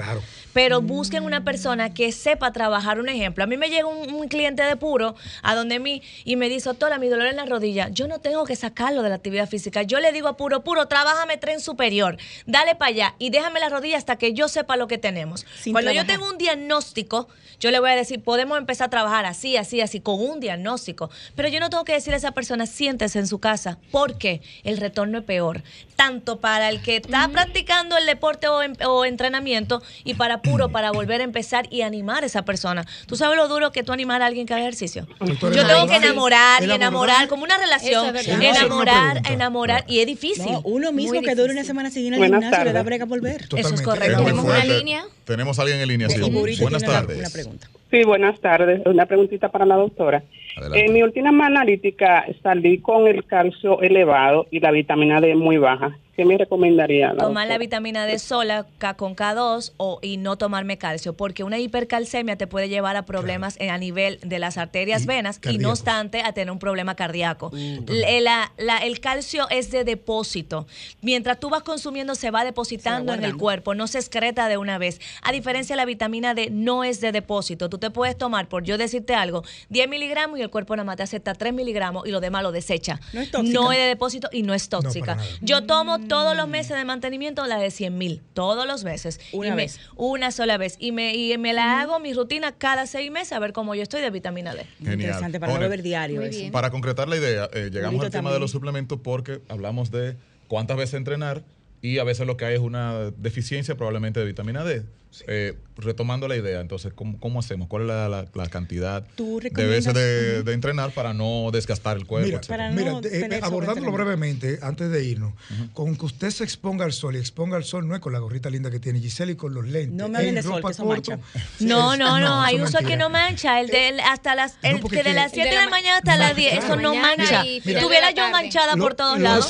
S6: Pero busquen una persona que sepa trabajar. Un ejemplo, a mí me llega un, un cliente de puro a donde mí y me dice, doctora, mi dolor en la rodilla, yo no tengo que sacarlo de la actividad física. Yo le digo a puro, puro, trabájame tren superior, dale para allá y déjame la rodilla hasta que yo sepa lo que tenemos.
S4: Sin
S6: Cuando yo tengo un diagnóstico, yo le voy a decir, podemos empezar a trabajar así, así, así, con un diagnóstico. Pero yo no tengo que decirle a esa persona, siéntese en su casa, porque el retorno es peor. Tanto para el que está practicando el deporte o, en- o entrenamiento y para puro, para volver a empezar y animar a esa persona. ¿Tú sabes lo duro que tú animar a alguien que haga ejercicio?
S4: Doctora,
S6: Yo tengo que enamorar y enamorar, como una relación.
S4: Es
S6: Enamorar, enamorar, y es difícil.
S4: No, uno mismo
S6: Muy
S4: que dura una semana al
S6: Buenas
S4: gimnasio le da
S6: tardes.
S4: brega volver.
S6: Eso es correcto. Tenemos una línea.
S2: Tenemos a alguien en línea, sí. Buenas tardes.
S4: Una pregunta.
S17: Sí, buenas tardes. Una preguntita para la doctora. En mi última analítica salí con el calcio elevado y la vitamina D muy baja. ¿Qué me recomendaría? la
S6: Tomar la vitamina D sola K con K2 o, y no tomarme calcio, porque una hipercalcemia te puede llevar a problemas en- a nivel de las arterias, venas y no obstante a tener un problema cardíaco. La- la- el calcio es de depósito. Mientras tú vas consumiendo se va depositando en el cuerpo, no se excreta de una vez. A diferencia la vitamina D no es de depósito. Tú te puedes tomar, por yo decirte algo, 10 miligramos y el cuerpo nada más te acepta 3 miligramos y lo demás lo desecha.
S4: No es tóxica.
S6: No es de depósito y no es tóxica. yo tomo todos los meses de mantenimiento la de 100 mil, todos los meses.
S4: Una
S6: Y me-
S4: vez.
S6: una sola vez. Y me, y me la hago mi rutina cada seis meses a ver cómo yo estoy de vitamina D.
S2: Genial.
S4: Interesante para no beber diario eso.
S2: Para concretar la idea, eh, llegamos
S4: Bonito
S2: al tema
S4: también.
S2: de los suplementos porque hablamos de cuántas veces entrenar y a veces lo que hay es una deficiencia probablemente de vitamina D. Eh, retomando la idea, entonces, ¿cómo, cómo hacemos? ¿Cuál es la, la- la cantidad
S4: ¿Tú
S2: de veces de, entrenar para no desgastar el cuerpo?
S5: Mira, mira, eh, abordándolo brevemente, antes de irnos, con que usted se exponga al sol y exponga al sol no es con la gorrita linda que tiene Giselle y con los lentes.
S4: No me hablen
S5: en
S4: de sol,
S5: ropa
S4: que eso
S5: corto.
S4: mancha.
S6: No,
S5: Es-
S6: no, no, hay
S5: es
S6: uso que no mancha. El de hasta las, el que de las 7 de la mañana hasta las 10, eso no mancha. Tuviera yo manchada por todos lados.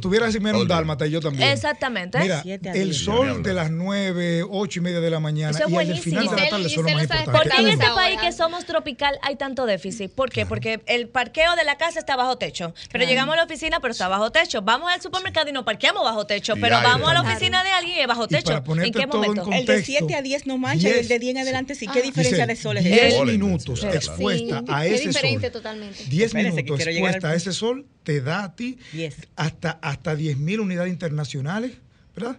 S5: tuviera, así menos un dálmata y yo también.
S6: Exactamente.
S5: Mira, el sol de las 9, 8 y media de la mañana
S6: Eso es
S5: y
S6: buenísimo.
S5: final de la tarde son los más importantes.
S6: Porque en este país que somos tropical hay tanto déficit. ¿Por qué? Porque el parqueo de la casa está bajo techo. Pero llegamos a la oficina, pero está bajo techo. Vamos al supermercado y nos parqueamos bajo techo.
S4: Y
S6: Pero
S4: aire
S6: vamos a la oficina de alguien y es bajo techo. ¿En qué momento?
S4: El de 7 a 10 no mancha y el de 10 en adelante sí. ¿Qué diferencia de sol es
S5: 10
S4: ese?
S5: minutos expuesta a
S3: es
S5: ese
S3: diferente
S5: sol.
S3: totalmente.
S5: 10
S4: Espérese, que
S5: minutos
S4: al
S5: expuesta a ese sol te da a ti hasta, hasta 10.000 unidades internacionales, ¿verdad?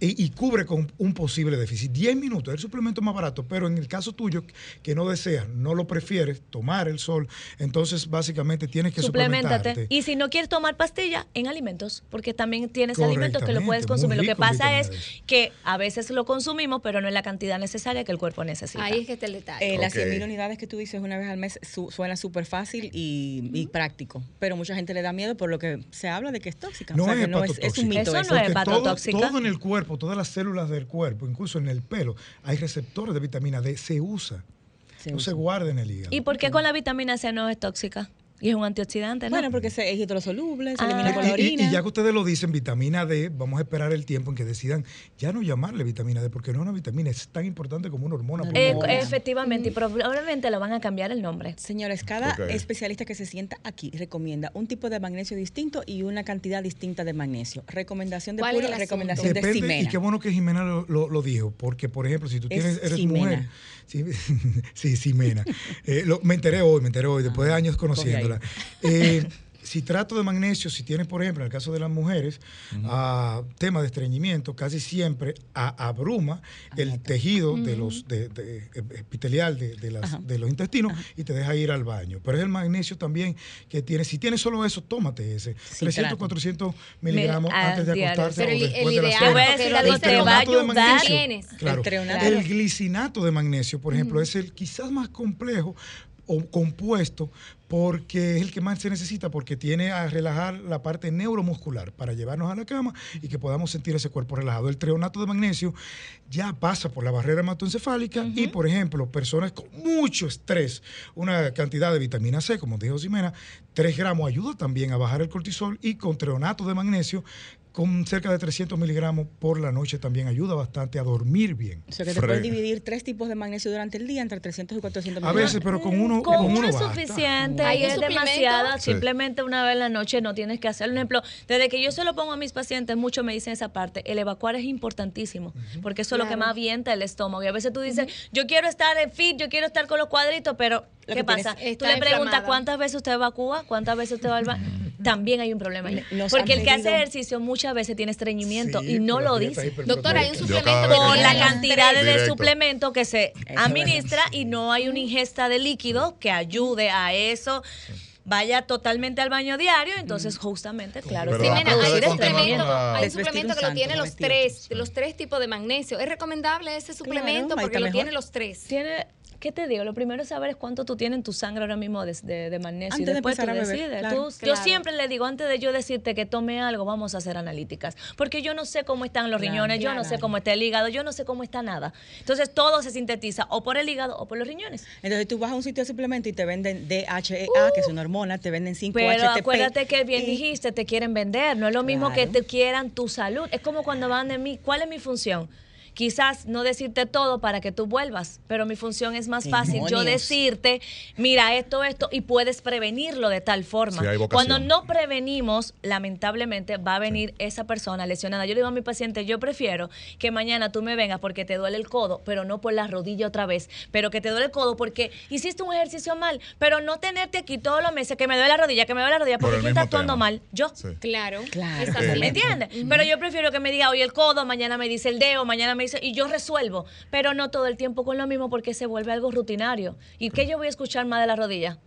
S5: Y, y cubre con un posible déficit. 10 minutos es el suplemento más barato, pero en el caso tuyo, que no deseas, no lo prefieres, tomar el sol, entonces básicamente tienes que
S6: Suplementate.
S5: suplementarte.
S6: Y si no quieres tomar pastilla, en alimentos, porque también tienes alimentos que lo puedes consumir. Lo que pasa es que a veces lo consumimos, pero no en la cantidad necesaria que el cuerpo necesita.
S3: Ahí es que está el detalle.
S4: Eh, Las
S2: Ok.
S4: 100.000 unidades que tú dices una vez al mes su- suena súper fácil y, y práctico, pero mucha gente le da miedo por lo que se habla de que es tóxica.
S5: No
S4: o sea,
S5: es
S4: que no es, es un mito.
S6: Eso
S4: eso.
S6: no es hepatotóxica.
S5: Todo, todo en el cuerpo, todas las células del cuerpo, incluso en el pelo, hay receptores de vitamina D, se usa. no se guarda en el hígado.
S6: ¿Y por qué con la vitamina C no es tóxica? Y es un antioxidante, ¿no?
S4: Bueno, porque se- es hidrosoluble, se
S6: Ah.
S4: elimina con
S5: Y-
S4: la
S5: y,
S4: orina.
S5: y ya que ustedes lo dicen, vitamina D, vamos a esperar el tiempo en que decidan ya no llamarle vitamina D, porque no es una vitamina, es tan importante como una hormona.
S6: Eh, efectivamente, y probablemente lo van a cambiar el nombre.
S4: Señores, cada especialista que se sienta aquí recomienda un tipo de magnesio distinto y una cantidad distinta de magnesio. Recomendación de
S3: ¿Cuál es
S4: puro, recomendación de
S5: Depende, y
S4: Ximena.
S5: qué bueno que Jimena lo, lo- lo dijo, porque por ejemplo, si tú
S4: Es
S5: tienes, eres
S4: Ximena.
S5: mujer, (laughs) sí, sí, Ximena. Eh, lo- me enteré hoy, me enteré hoy, después de años conociéndola. Eh, (laughs) citrato de magnesio, si tienes, por ejemplo, en el caso de las mujeres, ah, tema de estreñimiento, casi siempre a- abruma el tejido de los de, de- epitelial de, de las- de los intestinos y te deja ir al baño. Pero es el magnesio también que tiene, si tienes solo eso, tómate ese. 300, 400 miligramos antes de
S6: diario.
S5: acostarse
S6: Pero
S5: o
S6: el-
S5: después
S6: el
S5: de la cena.
S6: Te voy a decir
S5: El
S6: algo, te va a
S5: treonato de
S6: ayudar.
S5: magnesio,
S6: Tienes.
S5: Claro.
S6: El
S5: glicinato de magnesio, por ejemplo, es el quizás más complejo o compuesto porque es el que más se necesita, porque tiene a relajar la parte neuromuscular para llevarnos a la cama y que podamos sentir ese cuerpo relajado. El treonato de magnesio ya pasa por la barrera hematoencefálica y, por ejemplo, personas con mucho estrés, una cantidad de vitamina C, como dijo Ximena, 3 gramos ayuda también a bajar el cortisol y con treonato de magnesio con cerca de 300 miligramos por la noche también ayuda bastante a dormir bien.
S4: O sea que te puedes dividir tres tipos de magnesio durante el día entre 300 y 400
S5: A
S4: miligramos.
S5: veces, pero con uno,
S6: Con
S5: con
S6: uno
S5: uno
S6: es
S5: basta.
S6: suficiente
S3: ¿Hay
S6: y
S3: un
S6: es demasiada.
S5: Sí.
S6: Simplemente una vez en la noche no tienes que hacerlo. Un ejemplo, desde que yo se lo pongo a mis pacientes, muchos me dicen esa parte. El evacuar es importantísimo porque eso es lo que más avienta el estómago. Y a veces tú dices, yo quiero estar en fit, yo quiero estar con los cuadritos, pero ¿qué
S4: que tienes-
S6: pasa? Tú le preguntas
S3: inflamada.
S6: cuántas veces usted evacúa, cuántas veces usted va al baño. También hay un problema ahí.
S4: Nos
S6: Porque el que hace ejercicio muchas veces tiene estreñimiento
S5: Sí,
S6: y no lo dice.
S3: Doctora, hay un suplemento que
S6: la cantidad de suplemento que se administra y no hay una ingesta de líquido que ayude a eso. Vaya totalmente al baño diario, entonces justamente, claro, sí,
S2: va a
S6: va a
S3: hay un suplemento,
S2: con
S3: hay un suplemento que lo tiene los tres, los tres tipos de magnesio. ¿Es recomendable ese suplemento porque lo
S4: mejor.
S3: tiene los tres?
S6: Tiene, ¿qué te digo? Lo primero es saber es cuánto tú tienes en tu sangre ahora mismo de, de- de magnesio.
S4: Antes
S6: y
S4: de
S6: después tú
S4: a beber,
S6: decides.
S4: claro.
S6: Tú- Yo siempre le digo, antes de yo decirte que tome algo, vamos a hacer analíticas. Porque yo no sé cómo están los
S4: Claro.
S6: riñones, yo no sé cómo está el hígado, yo no sé cómo está nada. Entonces todo se sintetiza o por el hígado o por los riñones.
S4: Entonces tú vas a un sitio de suplemento y te venden DHEA, que es una hormona, te venden 5
S6: Pero
S4: HTP.
S6: acuérdate que bien
S4: y-
S6: dijiste, te quieren vender. No es lo mismo que te quieran tu salud. Es como cuando van de mí, ¿cuál es mi función? Quizás no decirte todo para que tú vuelvas, pero mi función es más fácil yo decirte, mira esto, esto, y puedes prevenirlo de tal forma.
S2: Sí.
S6: Cuando no prevenimos, lamentablemente va a venir esa persona lesionada. Yo le digo a mi paciente, yo prefiero que mañana tú me vengas porque te duele el codo, pero no por la rodilla otra vez, pero que te duele el codo porque hiciste un ejercicio mal, pero no tenerte aquí todos los meses que me duele la rodilla, que me duele la rodilla,
S2: Por
S6: porque
S2: el
S6: ¿quién está
S2: mismo
S6: actuando mal? Yo.
S2: Sí.
S3: Claro.
S4: Claro.
S6: ¿Me entiendes? Pero yo prefiero que me diga hoy el codo, mañana me dice el dedo, mañana me dice, y yo resuelvo, pero no todo el tiempo con lo mismo porque se vuelve algo rutinario. ¿Y qué yo voy a escuchar más de la rodilla?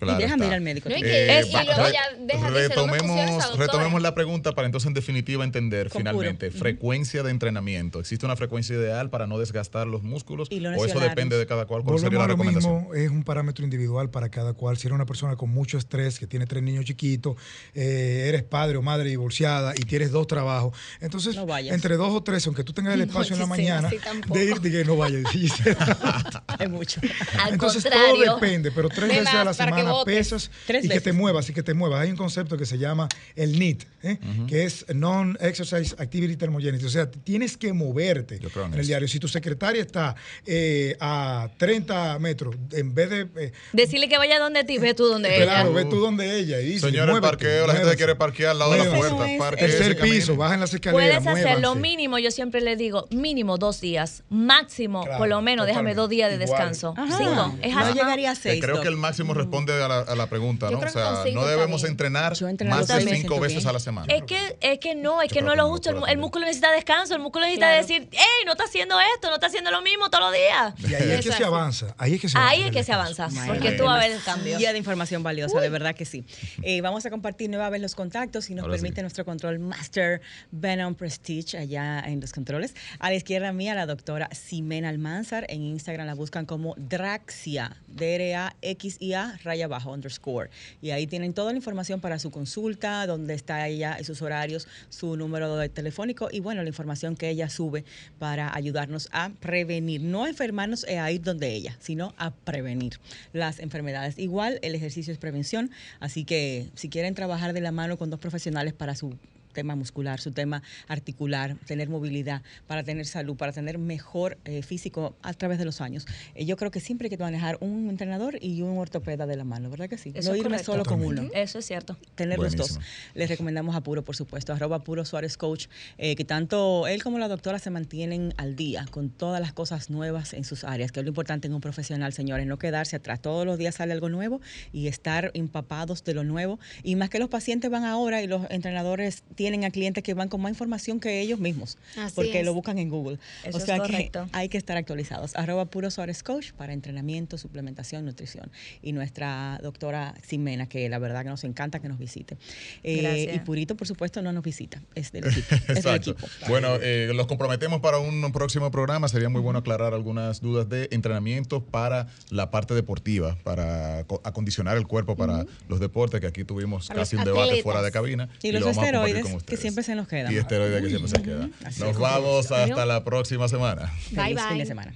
S2: Claro
S4: y déjame
S2: está.
S4: ir al médico.
S3: No, y que-
S2: Eh,
S3: y
S2: va-
S3: luego
S2: re-
S3: ya deja de ser una
S2: retomemos, retomemos la pregunta para entonces en definitiva entender
S4: Con
S2: finalmente
S4: puro.
S2: frecuencia de entrenamiento. ¿Existe una frecuencia ideal para no desgastar los músculos?
S4: Y
S2: ¿O eso depende de cada cual? ¿Cuál sería la recomendación?
S5: mismo, es un parámetro individual para cada cual. Si eres una persona con mucho estrés, que tiene tres niños chiquitos, eh, eres padre o madre divorciada y tienes dos trabajos, entonces
S4: No
S5: entre dos o tres, aunque tú tengas el (laughs)
S3: No,
S5: espacio en la mañana de ir, de que no vayas. (laughs) (laughs)
S4: Es (laughs) mucho.
S6: Al
S5: Entonces
S6: contrario.
S5: todo depende, pero tres
S3: Ve
S5: veces a la semana pesas
S4: Tres
S5: y que te muevas y que te muevas. Hay un concepto que se llama el NEAT, ¿eh? que es Non-Exercise Activity Thermogenesis. O sea, tienes que moverte
S2: Yo creo en
S5: en el diario. Si tu secretaria está eh, a 30 metros, en vez de... eh,
S6: Decirle que vaya donde ti, ve tú donde
S5: claro,
S6: ella.
S5: ve tú donde ella y dice,
S2: Señor, el
S5: muévete,
S2: parqueo, la gente quiere parquear al lado de la puerta.
S4: es-
S2: parquee,
S5: Tercer piso, bajen las escaleras,
S6: Puedes hacer lo mínimo, yo siempre le digo, mínimo dos días, máximo,
S5: Claro,
S6: por lo menos, déjame dos días de
S5: Igual.
S6: Descanso.
S4: Ajá.
S6: Cinco, es
S4: no llegaría a seis.
S2: creo que el máximo responde a la, a la pregunta,
S3: Yo
S2: ¿no? O sea, no debemos entrenar más de cinco veces
S4: bien.
S2: a la semana.
S6: Es que, es que no, es
S2: Yo
S6: que no
S2: que
S6: lo justo. El, músculo necesita descanso, el músculo necesita
S3: Claro.
S6: decir, hey, no está haciendo esto, no está haciendo lo mismo todos los días. (laughs)
S5: Y ahí es que se
S3: es.
S5: avanza. Ahí es que se
S6: Ahí
S5: avanza.
S6: es que se avanza, porque tú vas a ver el cambio.
S4: Día de información valiosa, de verdad que sí. Eh, vamos a compartir nueva vez los contactos, si nos permite nuestro control master Venom Prestige allá en los controles. A la izquierda mía, la doctora Ximena Almanzar. En Instagram la buscan como Draxia, D-R-A-X-I-A, raya abajo, underscore. Y ahí tienen toda la información para su consulta, dónde está ella, sus horarios, su número de telefónico y bueno, la información que ella sube para ayudarnos a prevenir, no a enfermarnos e a ir donde ella, sino a prevenir las enfermedades. Igual el ejercicio es prevención, así que si quieren trabajar de la mano con dos profesionales para su tema muscular, su tema articular, tener movilidad, para tener salud, para tener mejor eh, físico a través de los años. Eh, yo creo que siempre hay que manejar un entrenador y un ortopeda de la mano, ¿verdad que sí?
S6: Eso
S4: no
S6: es
S4: irme
S6: correcto.
S4: solo con uno
S6: Eso es cierto.
S4: tener los dos. Les recomendamos a Puro, por supuesto, arroba Puro Suárez Coach, eh, que tanto él como la doctora se mantienen al día con todas las cosas nuevas en sus áreas, que es lo importante en un profesional, señores, no quedarse atrás. Todos los días sale algo nuevo y estar empapados de lo nuevo. Y más que los pacientes van ahora y los entrenadores tienen a clientes que van con más información que ellos mismos,
S6: Así
S4: porque
S6: es.
S4: lo buscan en Google.
S6: Eso
S4: o
S6: es
S4: sea
S6: correcto.
S4: que hay que estar actualizados. Arroba Puro Suárez Coach para entrenamiento, suplementación, nutrición. Y nuestra doctora Ximena, que la verdad que nos encanta que nos visite. Eh, y Purito, por supuesto, no nos visita, es del (laughs) equipo. es del
S2: Exacto.
S4: equipo.
S2: Bueno, eh, los comprometemos para un próximo programa. Sería muy bueno aclarar algunas dudas de entrenamiento para la parte deportiva, para co- acondicionar el cuerpo para los deportes, que aquí tuvimos
S4: Para
S2: casi un debate fuera de cabina.
S4: Y los
S2: lo vamos a compartir
S4: esteroides,
S2: con
S4: que siempre se nos quedan.
S2: Y esteroides que siempre se quedan.
S4: Así
S2: Nos vamos hasta la próxima semana.
S6: Bye,
S4: Feliz fin
S6: bye.
S4: de semana.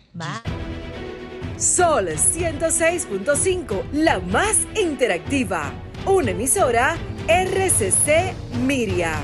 S18: Sol 106.5, la más interactiva. Una emisora RCC Miria.